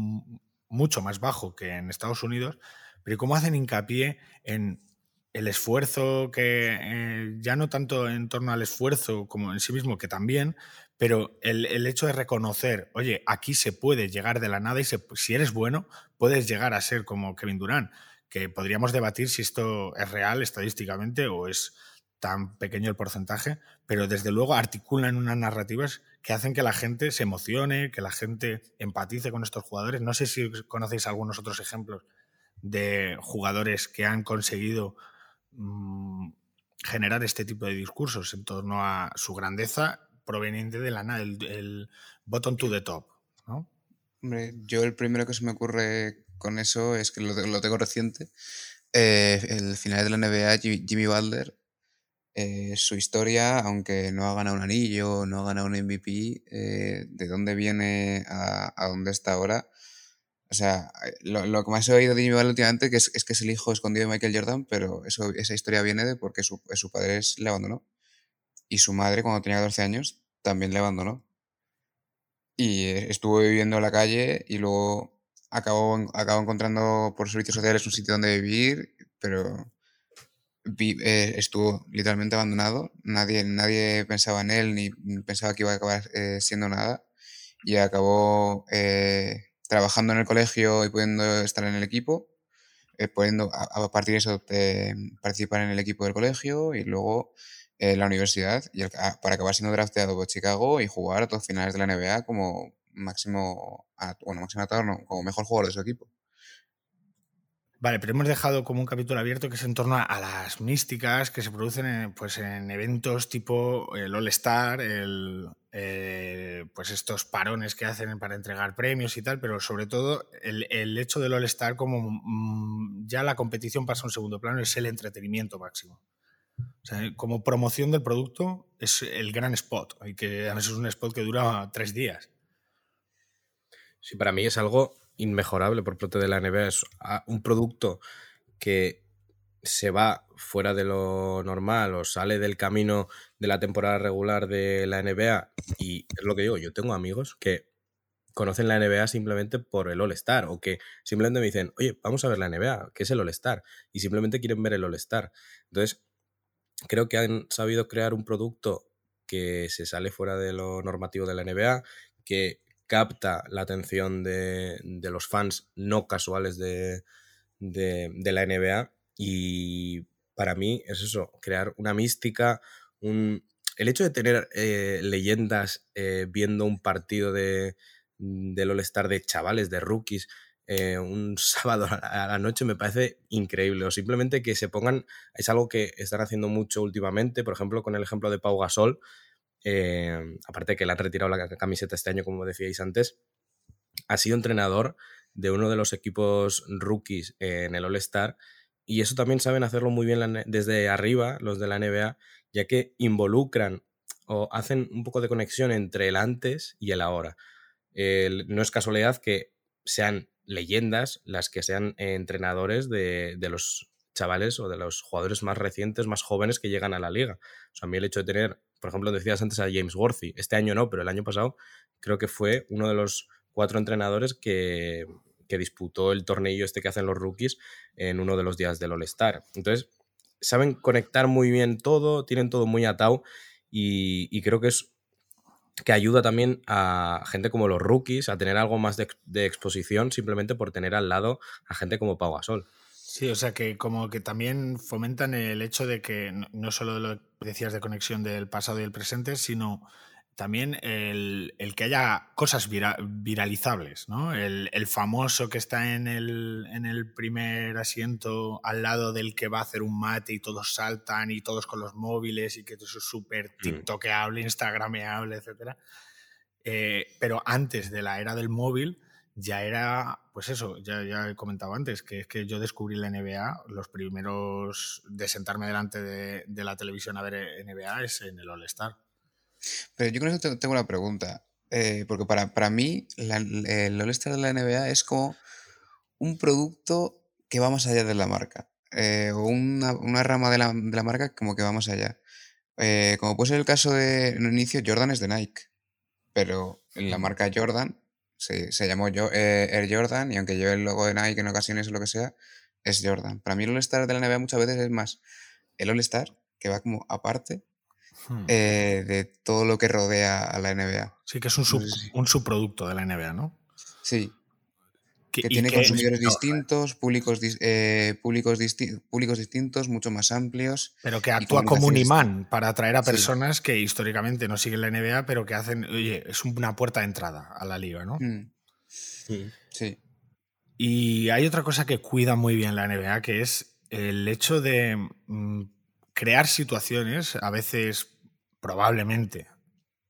mucho más bajo que en Estados Unidos, pero cómo hacen hincapié en el esfuerzo que, eh, ya no tanto en torno al esfuerzo como en sí mismo, que también, pero el, hecho de reconocer, oye, aquí se puede llegar de la nada y si eres bueno, puedes llegar a ser como Kevin Durant, que podríamos debatir si esto es real estadísticamente o es tan pequeño el porcentaje, pero desde luego articulan unas narrativas que hacen que la gente se emocione, que la gente empatice con estos jugadores. No sé si conocéis algunos otros ejemplos de jugadores que han conseguido mm, generar este tipo de discursos en torno a su grandeza proveniente de la el, el bottom to the top. Hombre, yo el primero que se me ocurre con eso es que lo, lo tengo reciente. Eh, el final de la NBA, Jimmy Butler, eh, su historia, aunque no ha ganado un anillo, no ha ganado un MVP, eh, de dónde viene a, dónde está ahora. O sea, lo, lo, que más he oído de Jimmy Butler últimamente es, que es el hijo escondido de Michael Jordan, pero esa historia viene de porque su, su padre le abandonó y su madre cuando tenía 14 años también le abandonó. Y eh, estuvo viviendo en la calle y luego acabó, acabó encontrando por servicios sociales un sitio donde vivir, pero eh, estuvo literalmente abandonado. Nadie, nadie pensaba en él ni pensaba que iba a acabar eh, siendo nada. Y acabó eh, trabajando en el colegio y pudiendo estar en el equipo, pudiendo a, partir de eso participar en el equipo del colegio y luego en la universidad y para acabar siendo drafteado por Chicago y jugar a todos finales de la NBA como máximo, bueno, máximo como mejor jugador de su equipo. Vale, pero hemos dejado como un capítulo abierto que es en torno a, las místicas que se producen en, pues en eventos tipo el All Star, el, eh, pues estos parones que hacen para entregar premios y tal, pero sobre todo el, hecho del All Star como mm, ya la competición pasa a un segundo plano, es el entretenimiento máximo. O sea, como promoción del producto es el gran spot, y que además es un spot que dura tres días. Sí, para mí es algo inmejorable por parte de la NBA. Es un producto que se va fuera de lo normal o sale del camino de la temporada regular de la NBA. Y es lo que digo, yo tengo amigos que conocen la NBA simplemente por el All-Star o que simplemente me dicen, oye, vamos a ver la NBA, ¿qué es el All-Star? Y simplemente quieren ver el All-Star. Entonces, creo que han sabido crear un producto que se sale fuera de lo normativo de la NBA, que capta la atención de, los fans no casuales de, la NBA y para mí es eso, crear una mística, El hecho de tener eh, leyendas eh, viendo un partido de, del All-Star de chavales, de rookies, eh, un sábado a la noche me parece increíble. O simplemente que se pongan, es algo que están haciendo mucho últimamente, por ejemplo, con el ejemplo de Pau Gasol, aparte que le han retirado la camiseta este año, como decíais antes, ha sido entrenador de uno de los equipos rookies en el All-Star y eso también saben hacerlo muy bien desde arriba los de la NBA, ya que involucran o hacen un poco de conexión entre el antes y el ahora. no es casualidad que sean leyendas las que sean entrenadores de, de, los chavales o de los jugadores más recientes, más jóvenes que llegan a la liga. O sea, a mí el hecho de tener por ejemplo, decías antes a James Worthy. Este año no, pero el año pasado creo que fue uno de los cuatro entrenadores que, disputó el torneo este que hacen los rookies en uno de los días del All-Star. Entonces, saben conectar muy bien todo, tienen todo muy atado y, creo que es que ayuda también a gente como los rookies a tener algo más de, exposición simplemente por tener al lado a gente como Pau Gasol. Sí, o sea que como que también fomentan el hecho de que no solo lo que decías de conexión del pasado y el presente, sino también el, que haya cosas viralizables, ¿no? El, famoso que está en el, en el, primer asiento al lado del que va a hacer un mate y todos saltan y todos con los móviles y que eso es súper mm. tiktokeable, instagrameable, etc. Eh, pero antes de la era del móvil ya era, pues eso, ya, ya he comentado antes, que es que yo descubrí la NBA, los primeros de sentarme delante de, la televisión a ver NBA es en el All-Star. Pero yo con eso tengo una pregunta, eh, porque para, para mí el All-Star de la NBA es como un producto que va más allá de la marca, eh, o una, una, rama de la, de la, marca como que va más allá. Eh, como puede ser el caso de, en un inicio, Jordan es de Nike, pero la marca Jordan se llamó yo, Air Jordan y aunque lleve el logo de Nike en ocasiones o lo que sea, es Jordan. Para mí el All-Star de la NBA muchas veces es más el All-Star, que va como aparte hmm. eh, de todo lo que rodea a la NBA. Sí, que es un, un subproducto de la NBA, ¿no? Sí, que, tiene consumidores distintos, públicos, eh, públicos, públicos distintos, mucho más amplios. Pero que actúa como un imán para atraer a personas que históricamente no siguen la NBA, pero que hacen, oye, es una puerta de entrada a la liga, ¿no? Mm. Sí. Y hay otra cosa que cuida muy bien la NBA, que es el hecho de mm, crear situaciones, a veces probablemente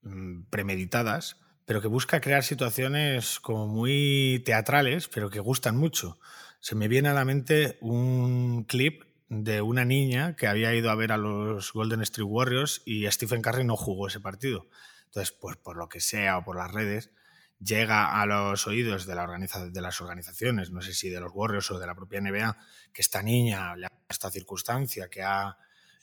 mm, premeditadas, pero que busca crear situaciones como muy teatrales, pero que gustan mucho. Se me viene a la mente un clip de una niña que había ido a ver a los Golden Street Warriors y Stephen Curry no jugó ese partido. Entonces, pues por lo que sea o por las redes, llega a los oídos de, la de las organizaciones, no sé si de los Warriors o de la propia NBA, que esta niña, esta circunstancia, que ha,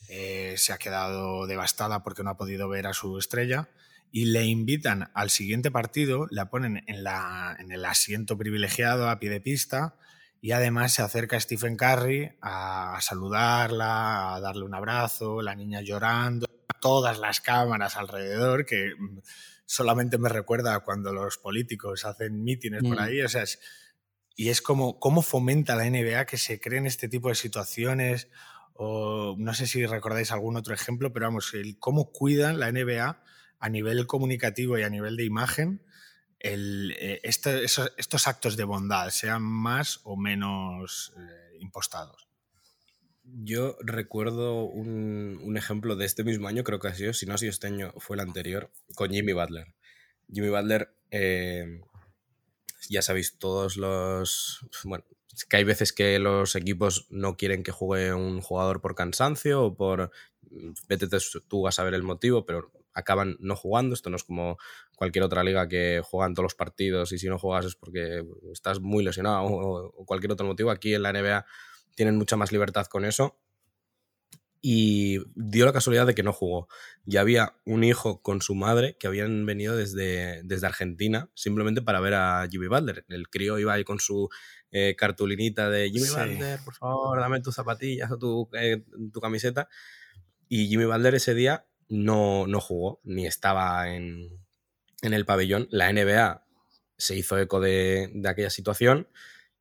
eh, se ha quedado devastada porque no ha podido ver a su estrella, y le invitan al siguiente partido, la ponen en, la, en el asiento privilegiado a pie de pista y además se acerca Stephen Curry a, saludarla, a darle un abrazo, la niña llorando, todas las cámaras alrededor, que mm, solamente me recuerda cuando los políticos hacen mítines por mm. ahí, o sea, y es como cómo fomenta la NBA que se creen este tipo de situaciones, o no sé si recordáis algún otro ejemplo, pero vamos, el cómo cuidan la NBA a nivel comunicativo y a nivel de imagen eh, estos actos de bondad, sean más o menos eh, impostados. Yo recuerdo un, ejemplo de este mismo año, creo que ha sido, si no ha sido este año, fue el anterior, con Jimmy Butler. Jimmy Butler, eh, ya sabéis, todos los... Bueno, que hay veces que los equipos no quieren que juegue un jugador por cansancio o por... Vete tú a saber el motivo, pero acaban no jugando. Esto no es como cualquier otra liga que juegan todos los partidos y si no juegas es porque estás muy lesionado o, cualquier otro motivo. Aquí en la NBA tienen mucha más libertad con eso. Y dio la casualidad de que no jugó. Ya había un hijo con su madre que habían venido desde, desde Argentina simplemente para ver a Jimmy Butler. El crío iba ahí con su eh, cartulinita de Jimmy Butler, por favor, dame tus zapatillas o tu, eh, tu camiseta. Y Jimmy Butler ese día no, no jugó, ni estaba en, el pabellón. La NBA se hizo eco de, de, aquella situación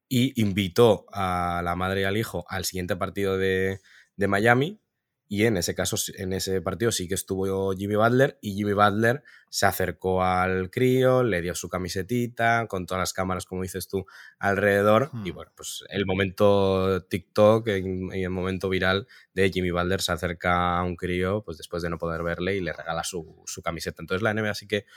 y invitó a la madre y al hijo al siguiente partido de, de Miami y en ese caso, en ese partido sí que estuvo Jimmy Butler y Jimmy Butler se acercó al crío, le dio su camisetita con todas las cámaras, como dices tú, alrededor. Y hmm. bueno, pues el momento TikTok y el momento viral de Jimmy Butler se acerca a un crío, pues después de no poder verle y le regala su, su camiseta. Entonces la NBA sí que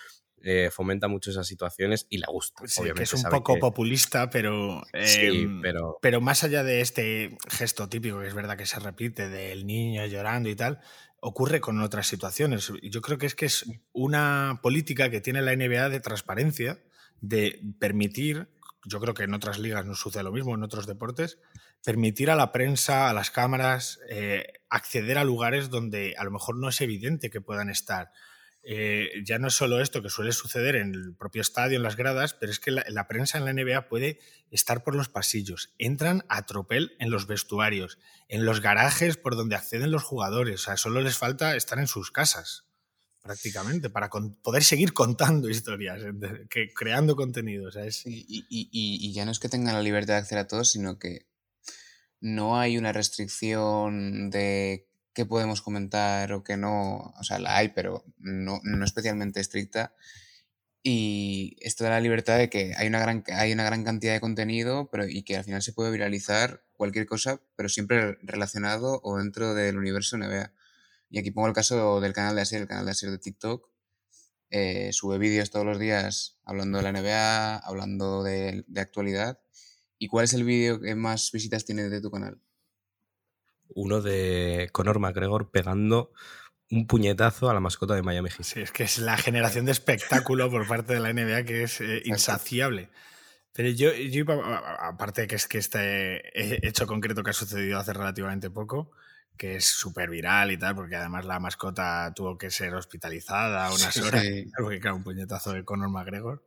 eh, fomenta mucho esas situaciones y le gusta. que es un poco populista, pero, em, pero... pero más allá de este gesto típico, que es verdad que se repite, del niño llorando y tal, ocurre con otras situaciones. Yo creo que es que es una política que tiene la NBA de transparencia, de permitir, yo creo que en otras ligas no sucede lo mismo, en otros deportes, permitir a la prensa, a las cámaras, eh, acceder a lugares donde a lo mejor no es evidente que puedan estar eh, ya no es solo esto que suele suceder en el propio estadio, en las gradas, pero es que la, prensa en la NBA puede estar por los pasillos, entran a tropel en los vestuarios, en los garajes por donde acceden los jugadores, o sea, solo les falta estar en sus casas prácticamente, para poder seguir contando historias, que, creando contenido. y, y, ya no es que tengan la libertad de acceder a todo, sino que no hay una restricción de qué podemos comentar o qué no, o sea, la hay, pero no, no especialmente estricta. Y esto da la libertad de que hay una gran, hay una gran cantidad de contenido pero, y que al final se puede viralizar cualquier cosa, pero siempre relacionado o dentro del universo NBA. Y aquí pongo el caso del canal de Aser, el canal de Aser de TikTok. Eh, sube vídeos todos los días hablando de la NBA, hablando de, de actualidad. ¿Y cuál es el vídeo que más visitas tiene de tu canal? Uno de Conor McGregor pegando un puñetazo a la mascota de Miami Heat. Sí, es que es la generación de espectáculo por parte de la NBA que es eh, insaciable. Pero yo, aparte de que es que este hecho concreto que ha sucedido hace relativamente poco, que es súper viral y tal, porque además la mascota tuvo que ser hospitalizada unas horas, porque claro, un puñetazo de Conor McGregor.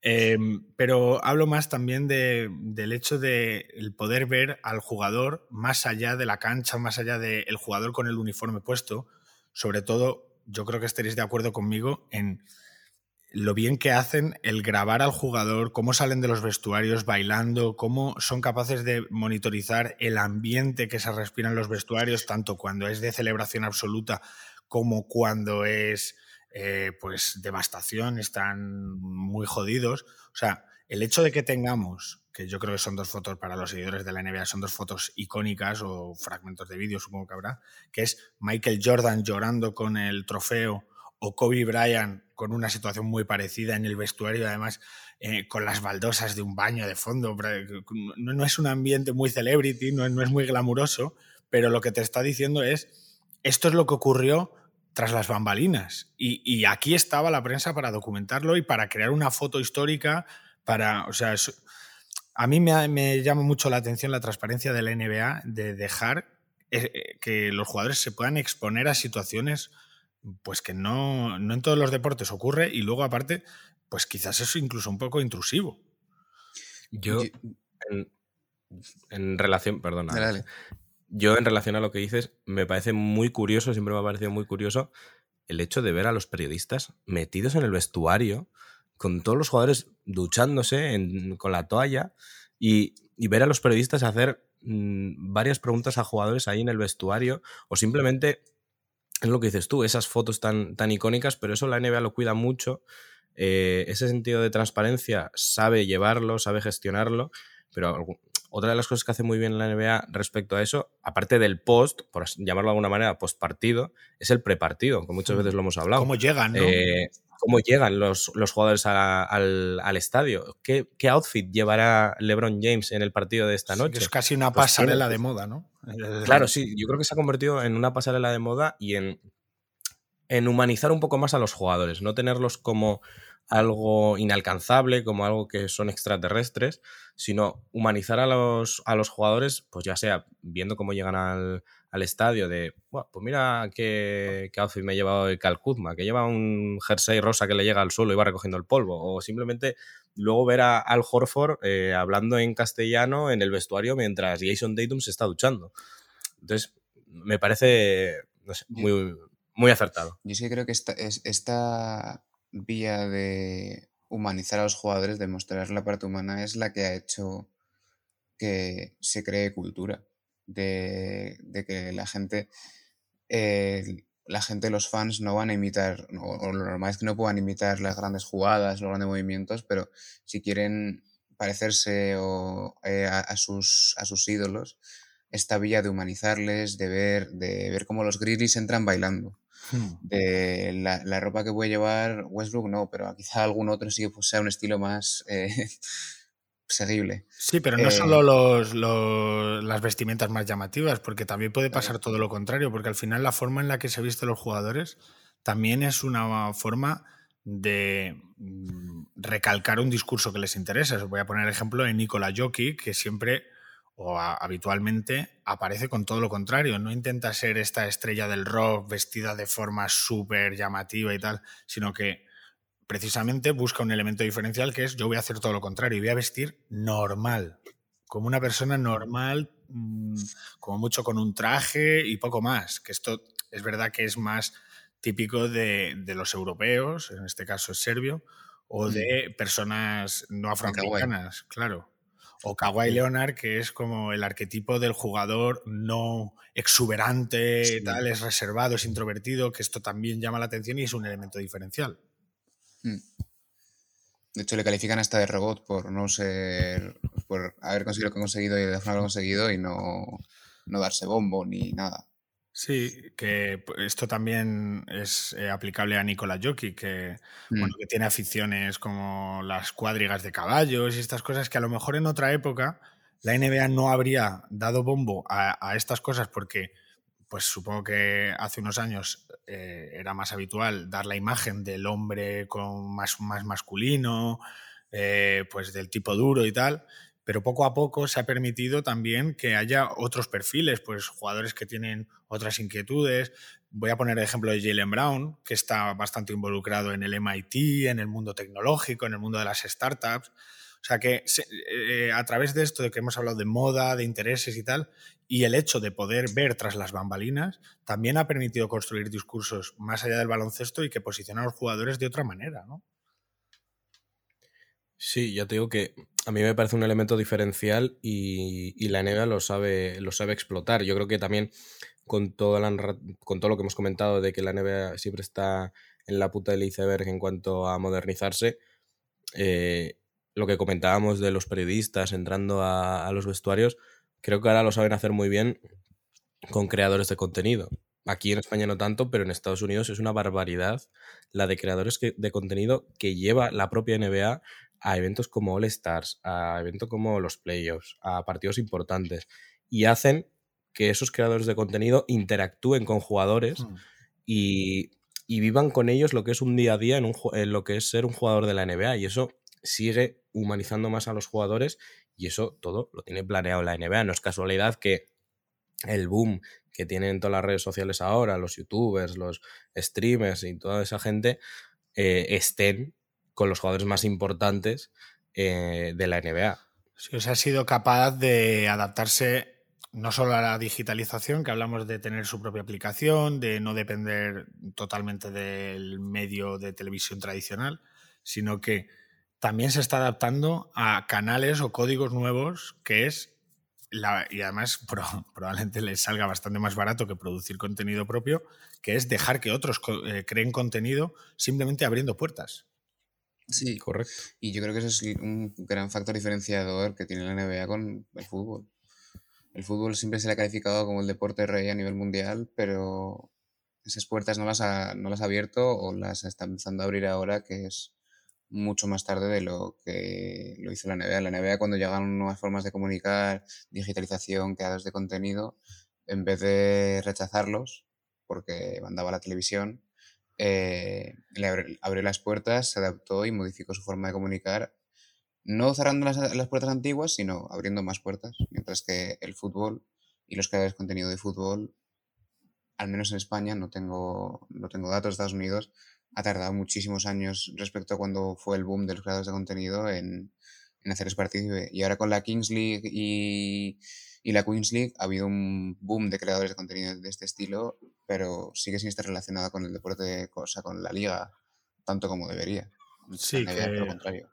Em, pero hablo más también del hecho de el poder ver al jugador más allá de la cancha, más allá del jugador con el uniforme puesto. Sobre todo, yo creo que estaréis de acuerdo conmigo en lo bien que hacen el grabar al jugador, cómo salen de los vestuarios bailando, cómo son capaces de monitorizar el ambiente que se respira en los vestuarios, tanto cuando es de celebración absoluta como cuando es eh, pues devastación, están muy jodidos. O sea, el hecho de que tengamos, que yo creo que son dos fotos para los seguidores de la NBA, son dos fotos icónicas o fragmentos de vídeo, supongo que habrá, que es Michael Jordan llorando con el trofeo o Kobe Bryant con una situación muy parecida en el vestuario, además eh, con las baldosas de un baño de fondo. No, es un ambiente muy celebrity, no, no es muy glamuroso, pero lo que te está diciendo es, esto es lo que ocurrió tras las bambalinas. Y, aquí estaba la prensa para documentarlo y para crear una foto histórica, para, o sea, a mí me, llama mucho la atención la transparencia de la NBA de dejar eh, eh, que los jugadores se puedan exponer a situaciones pues que no, en todos los deportes ocurre y luego aparte, pues quizás es incluso un poco intrusivo. Yo, en relación, perdona. Yo en relación a lo que dices, me parece muy curioso, siempre me ha parecido muy curioso el hecho de ver a los periodistas metidos en el vestuario, con todos los jugadores duchándose con la toalla y, ver a los periodistas hacer mm, varias preguntas a jugadores ahí en el vestuario o simplemente, es lo que dices tú, esas fotos tan, tan icónicas, pero eso la NBA lo cuida mucho. Eh, ese sentido de transparencia sabe llevarlo, sabe gestionarlo, pero otra de las cosas que hace muy bien la NBA respecto a eso, aparte del post, por llamarlo de alguna manera, post partido, es el prepartido, que muchas veces lo hemos hablado. ¿Cómo llegan? ¿no? Eh, ¿Cómo llegan los, jugadores al, estadio? ¿Qué, outfit llevará LeBron James en el partido de esta noche? es casi una pues pasarela de moda, ¿no? Claro, sí, yo creo que se ha convertido en una pasarela de moda y en, en humanizar un poco más a los jugadores, no tenerlos como algo inalcanzable, como algo que son extraterrestres, sino humanizar a los, a los jugadores, pues ya sea viendo cómo llegan al, estadio de, pues mira qué, qué, outfit me he llevado el Cal Kuzma, que lleva un jersey rosa que le llega al suelo y va recogiendo el polvo, o simplemente luego ver a Al Horford eh, hablando en castellano en el vestuario mientras Jason Tatum se está duchando. Entonces, me parece muy, muy acertado. Yo sí creo que esta, es, esta vía de humanizar a los jugadores, de mostrar la parte humana, es la que ha hecho que se cree cultura. De, que la gente, la gente, los fans no van a imitar, o, lo normal es que no puedan imitar las grandes jugadas, los grandes movimientos, pero si quieren parecerse eh, a, sus, a sus ídolos, esta vía de humanizarles, de ver, de ver cómo los Grizzlies entran bailando Hmm. De la, ropa que puede llevar Westbrook, no, pero quizá algún otro sí que pues, sea un estilo más eh, seguible. Sí, pero no solo eh, los, las vestimentas más llamativas, porque también puede pasar todo lo contrario, porque al final la forma en la que se visten los jugadores también es una forma de mm, recalcar un discurso que les interesa. Os voy a poner ejemplo de Nikola Jokic, que siempre o habitualmente aparece con todo lo contrario. No intenta ser esta estrella del rock vestida de forma súper llamativa y tal, sino que precisamente busca un elemento diferencial que es yo voy a hacer todo lo contrario y voy a vestir normal, como una persona normal, mm, como mucho con un traje y poco más. Que esto es verdad que es más típico de, de los europeos, en este caso es serbio, o mm. de personas no afroamericanas, claro. O Kawhi Leonard, que es como el arquetipo del jugador no exuberante, tal, es reservado, es introvertido, que esto también llama la atención y es un elemento diferencial. Mm. De hecho, le califican hasta de robot por no ser. por haber conseguido lo que ha conseguido y de forma conseguido y no, no darse bombo ni nada. Sí, que esto también es eh, aplicable a Nicola Jockey, que, mm. bueno, que tiene aficiones como las cuadrigas de caballos y estas cosas que a lo mejor en otra época la NBA no habría dado bombo a, estas cosas porque, pues supongo que hace unos años eh, era más habitual dar la imagen del hombre con más, más masculino, eh, pues del tipo duro y tal pero poco a poco se ha permitido también que haya otros perfiles, pues jugadores que tienen otras inquietudes. Voy a poner el ejemplo de Jalen Brown, que está bastante involucrado en el MIT, en el mundo tecnológico, en el mundo de las startups. O sea que eh, a través de esto de que hemos hablado de moda, de intereses y tal, y el hecho de poder ver tras las bambalinas, también ha permitido construir discursos más allá del baloncesto y que posicionan a los jugadores de otra manera, ¿no? Sí, ya te digo que a mí me parece un elemento diferencial y, la NBA lo sabe, lo sabe explotar. Yo creo que también con, todo con todo lo que hemos comentado de que la NBA siempre está en la puta del iceberg en cuanto a modernizarse, eh, lo que comentábamos de los periodistas entrando a, los vestuarios, creo que ahora lo saben hacer muy bien con creadores de contenido. Aquí en España no tanto, pero en Estados Unidos es una barbaridad la de creadores de contenido que lleva la propia NBA a eventos como All Stars, a eventos como los playoffs, a partidos importantes y hacen que esos creadores de contenido interactúen con jugadores mm. y, vivan con ellos lo que es un día a día en, en, lo que es ser un jugador de la NBA y eso sigue humanizando más a los jugadores y eso todo lo tiene planeado la NBA. No es casualidad que el boom que tienen todas las redes sociales ahora, los youtubers, los streamers y toda esa gente, eh, estén con los jugadores más importantes eh, de la NBA. Sí, o sea, ha sido capaz de adaptarse no solo a la digitalización, que hablamos de tener su propia aplicación, de no depender totalmente del medio de televisión tradicional, sino que también se está adaptando a canales o códigos nuevos, que es, la, y además probablemente les salga bastante más barato que producir contenido propio, que es dejar que otros eh, creen contenido simplemente abriendo puertas. Sí, correcto. Y yo creo que ese es un gran factor diferenciador que tiene la NBA con el fútbol. El fútbol siempre se le ha calificado como el deporte rey a nivel mundial, pero esas puertas no las ha, no las ha abierto o las está empezando a abrir ahora, que es mucho más tarde de lo que lo hizo la NBA. La NBA cuando llegaron nuevas formas de comunicar, digitalización, creados de contenido, en vez de rechazarlos, porque mandaba la televisión, eh, le abrió, las puertas, se adaptó y modificó su forma de comunicar, no cerrando las, puertas antiguas, sino abriendo más puertas, mientras que el fútbol y los creadores de contenido de fútbol, al menos en España, no tengo, no tengo datos de Estados Unidos, ha tardado muchísimos años respecto a cuando fue el boom de los creadores de contenido en, en hacer partícipe. Y ahora con la Kings League y, y, la Queens League ha habido un boom de creadores de contenido de este estilo, pero sigue sin estar relacionada con el deporte, o sea, con la liga, tanto como debería. Sí, que, lo contrario.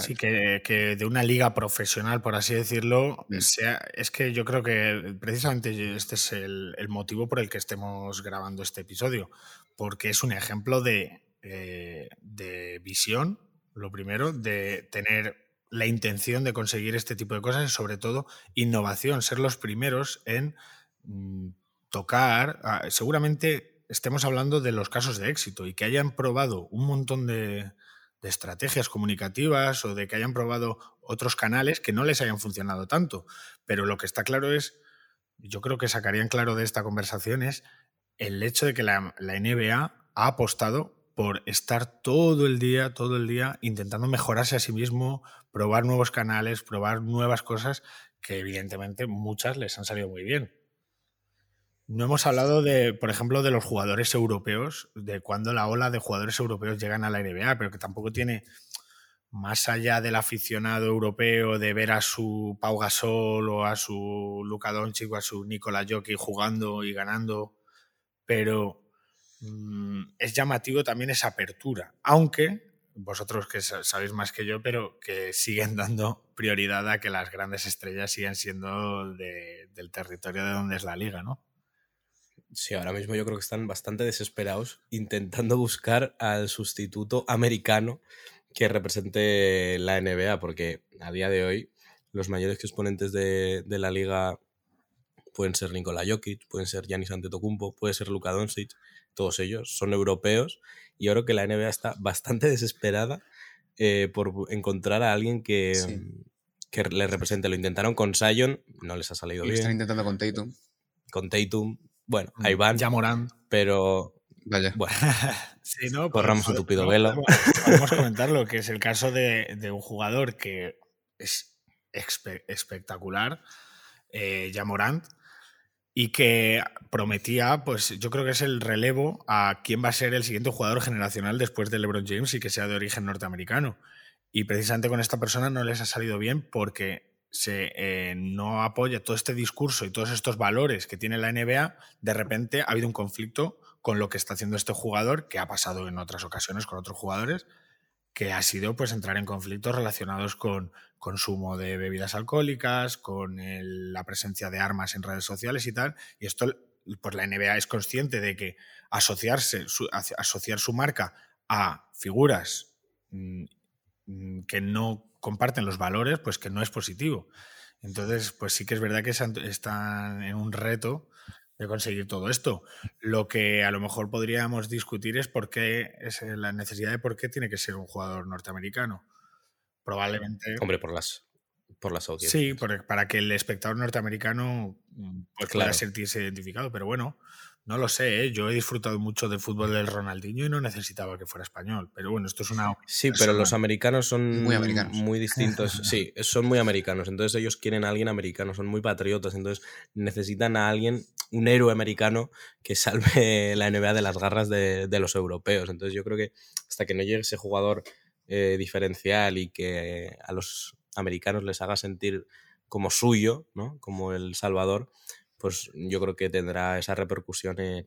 Sí, que, que, de una liga profesional, por así decirlo, mm. sea, es que yo creo que precisamente este es el, el, motivo por el que estemos grabando este episodio, porque es un ejemplo de, eh, de visión, lo primero, de tener la intención de conseguir este tipo de cosas y sobre todo innovación, ser los primeros en mm, tocar, ah, seguramente estemos hablando de los casos de éxito y que hayan probado un montón de, de estrategias comunicativas o de que hayan probado otros canales que no les hayan funcionado tanto. Pero lo que está claro es, yo creo que sacarían claro de esta conversación es el hecho de que la, NBA ha apostado por estar todo el día, todo el día intentando mejorarse a sí mismo, probar nuevos canales, probar nuevas cosas que evidentemente muchas les han salido muy bien. No hemos hablado de, por ejemplo, de los jugadores europeos, de cuando la ola de jugadores europeos llegan a la NBA, pero que tampoco tiene, más allá del aficionado europeo, de ver a su Pau Gasol o a su Luka Doncic o a su Nikola Jokic jugando y ganando, pero es llamativo también esa apertura, aunque vosotros que sabéis más que yo, pero que siguen dando prioridad a que las grandes estrellas sigan siendo del territorio de donde es la liga, ¿no? Sí, ahora mismo yo creo que están bastante desesperados intentando buscar al sustituto americano que represente la NBA, porque a día de hoy los mayores exponentes de, la liga pueden ser Nikola Jokic, pueden ser Giannis Antetokounmpo, puede ser Luka Doncic, todos ellos son europeos y yo creo que la NBA está bastante desesperada eh, por encontrar a alguien que, que le represente. Lo intentaron con Sion, no les ha salido bien. Lo están intentando con Tatum. Con Tatum, bueno, ahí van. Ya Morán. Pero. Vaya. Bueno, sí, ¿no? corramos un tupido velo. Podemos comentarlo, que es el caso de, un jugador que es espectacular, eh, Morant, y que prometía, pues yo creo que es el relevo a quién va a ser el siguiente jugador generacional después de LeBron James y que sea de origen norteamericano. Y precisamente con esta persona no les ha salido bien porque se eh, no apoya todo este discurso y todos estos valores que tiene la NBA, de repente ha habido un conflicto con lo que está haciendo este jugador, que ha pasado en otras ocasiones con otros jugadores, que ha sido pues entrar en conflictos relacionados con consumo de bebidas alcohólicas, con la presencia de armas en redes sociales y tal. Y esto, pues la NBA es consciente de que asociarse, asociar su marca a figuras mm, mm, que no comparten los valores, pues que no es positivo. Entonces, pues sí que es verdad que están en un reto de conseguir todo esto. Lo que a lo mejor podríamos discutir es por qué es la necesidad de por qué tiene que ser un jugador norteamericano. Probablemente. Hombre, por las por las audiencias. Sí, para que el espectador norteamericano mm, pues, pueda sentirse identificado. Pero bueno, no lo sé, ¿eh? yo he disfrutado mucho del fútbol del Ronaldinho y no necesitaba que fuera español. Pero bueno, esto es una. Sí, pero los americanos son muy, americanos. muy distintos. sí, son muy americanos. Entonces ellos quieren a alguien americano, son muy patriotas. Entonces necesitan a alguien, un héroe americano que salve la NBA de las garras de, los europeos. Entonces yo creo que hasta que no llegue ese jugador eh, diferencial y que a los americanos les haga sentir como suyo, ¿no? Como el Salvador, pues yo creo que tendrá esa repercusión en,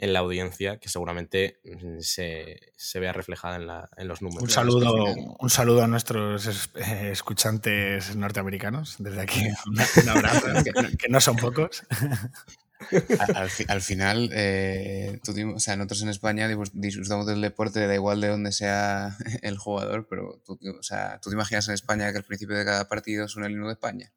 la audiencia que seguramente mm, se, vea reflejada en, los números. Un saludo, un saludo a nuestros eh, escuchantes norteamericanos. Desde aquí, un, abrazo, que, no son pocos. Al, final, eh, o sea, nosotros en España disfrutamos del deporte, da igual de donde sea el jugador, pero tú, o sea, tú te imaginas en España que al principio de cada partido suena el himno de España.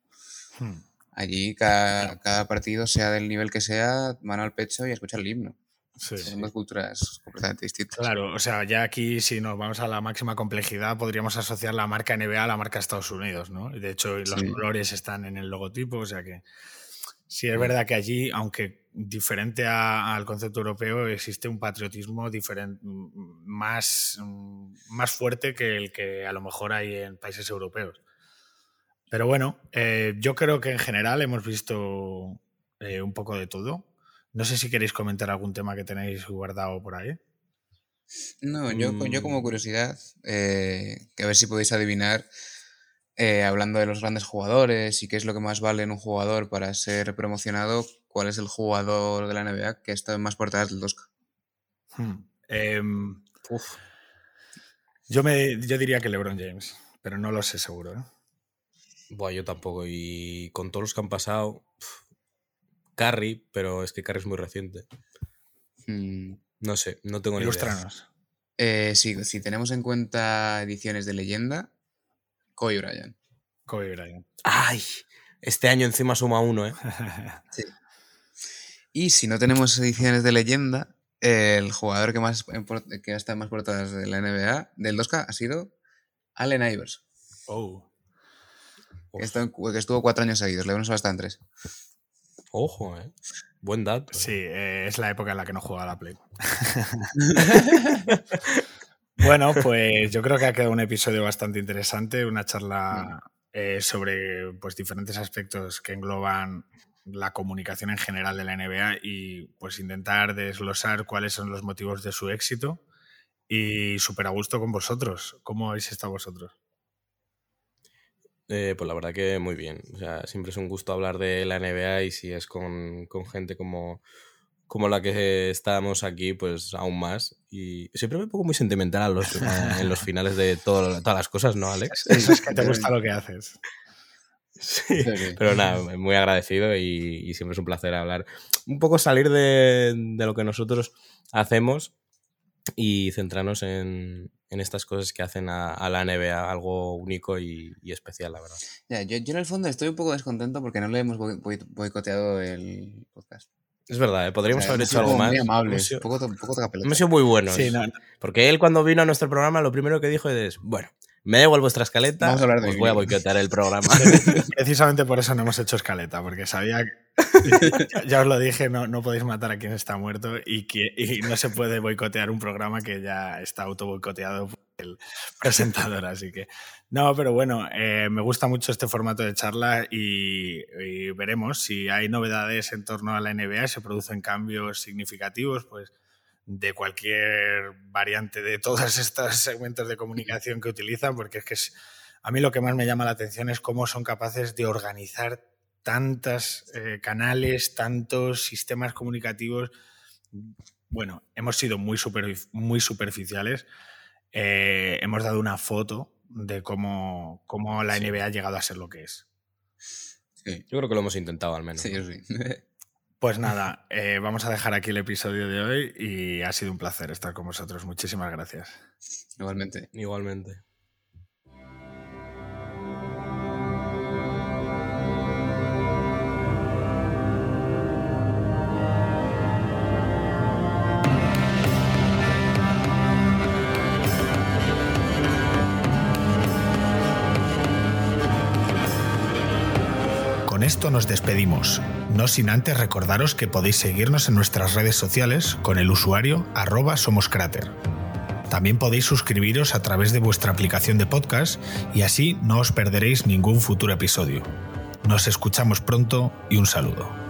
Hmm. Allí cada, cada, partido, sea del nivel que sea, mano al pecho y escuchar el himno. Son dos culturas completamente distintas. Claro, o sea, ya aquí si nos vamos a la máxima complejidad podríamos asociar la marca NBA a la marca Estados Unidos, ¿no? De hecho, los colores están en el logotipo, o sea que sí es verdad que allí, aunque diferente al concepto europeo, existe un patriotismo diferente, más, más fuerte que el que a lo mejor hay en países europeos. Pero bueno, eh, yo creo que en general hemos visto eh, un poco de todo. No sé si queréis comentar algún tema que tenéis guardado por ahí. No, yo, yo como mm. curiosidad, eh, que a ver si podéis adivinar, hablando de los grandes jugadores y qué es lo que más vale en un jugador para ser promocionado, cuál es el jugador de la NBA que está en más portadas del 2K. Hmm, em, yo, me, yo diría que LeBron James, pero no lo sé seguro. ¿eh? Buah, yo tampoco. Y con todos los que han pasado, Carry, pero es que Carry es muy reciente. Hmm. No sé, no tengo ni idea. Eh, sí, si tenemos en cuenta ediciones de leyenda, Kobe Bryant. Kobe Bryant. ¡Ay! Este año encima suma uno, ¿eh? sí. Y si no tenemos ediciones de leyenda, el jugador que más que está en más portadas de la NBA, del 2K, ha sido Allen Iverson. Oh. Que, estuvo cuatro años seguidos, LeBron solo está en tres. Ojo, eh. Buen dato. Sí, eh, es la época en la que no jugaba la Play. bueno, pues yo creo que ha quedado un episodio bastante interesante, una charla eh, sobre pues, diferentes aspectos que engloban la comunicación en general de la NBA y pues intentar desglosar cuáles son los motivos de su éxito y súper a gusto con vosotros. ¿Cómo habéis estado vosotros? Eh, pues la verdad que muy bien. O sea, siempre es un gusto hablar de la NBA y si es con, gente como, como la que estamos aquí, pues aún más. Y siempre me pongo muy sentimental los, en los finales de todas las cosas, ¿no, Alex? Eso es que te gusta lo que haces. Sí, pero nada, muy agradecido y, siempre es un placer hablar. Un poco salir de, de lo que nosotros hacemos y centrarnos en, en estas cosas que hacen a, la NBA algo único y, especial, la verdad. Ya, yo, yo, en el fondo estoy un poco descontento porque no le hemos boicoteado el podcast. Es verdad, ¿eh? podríamos haber hecho algo más. Muy amables, hemos poco, poco hemos sido muy buenos. Sí, Porque él cuando vino a nuestro programa lo primero que dijo es, bueno, me da igual vuestra escaleta, Vamos a hablar de os voy a boicotear el programa. Precisamente por eso no hemos hecho escaleta, porque sabía, ya, os lo dije, no, no podéis matar a quien está muerto y, que, y no se puede boicotear un programa que ya está auto boicoteado por el presentador, así que... No, pero bueno, eh, me gusta mucho este formato de charla y, y veremos si hay novedades en torno a la NBA, se producen cambios significativos, pues de cualquier variante de todos estos segmentos de comunicación que utilizan, porque es que a mí lo que más me llama la atención es cómo son capaces de organizar tantos eh, canales, tantos sistemas comunicativos. Bueno, hemos sido muy, muy superficiales. Eh, hemos dado una foto de cómo, cómo la NBA ha llegado a ser lo que es. Yo creo que lo hemos intentado al menos. Sí, sí. Pues nada, eh, vamos a dejar aquí el episodio de hoy y ha sido un placer estar con vosotros. Muchísimas gracias. Igualmente. Igualmente. Esto nos despedimos no sin antes recordaros que podéis seguirnos en nuestras redes sociales con el usuario arroba somoscráter. También podéis suscribiros a través de vuestra aplicación de podcast y así no os perderéis ningún futuro episodio. Nos escuchamos pronto y un saludo.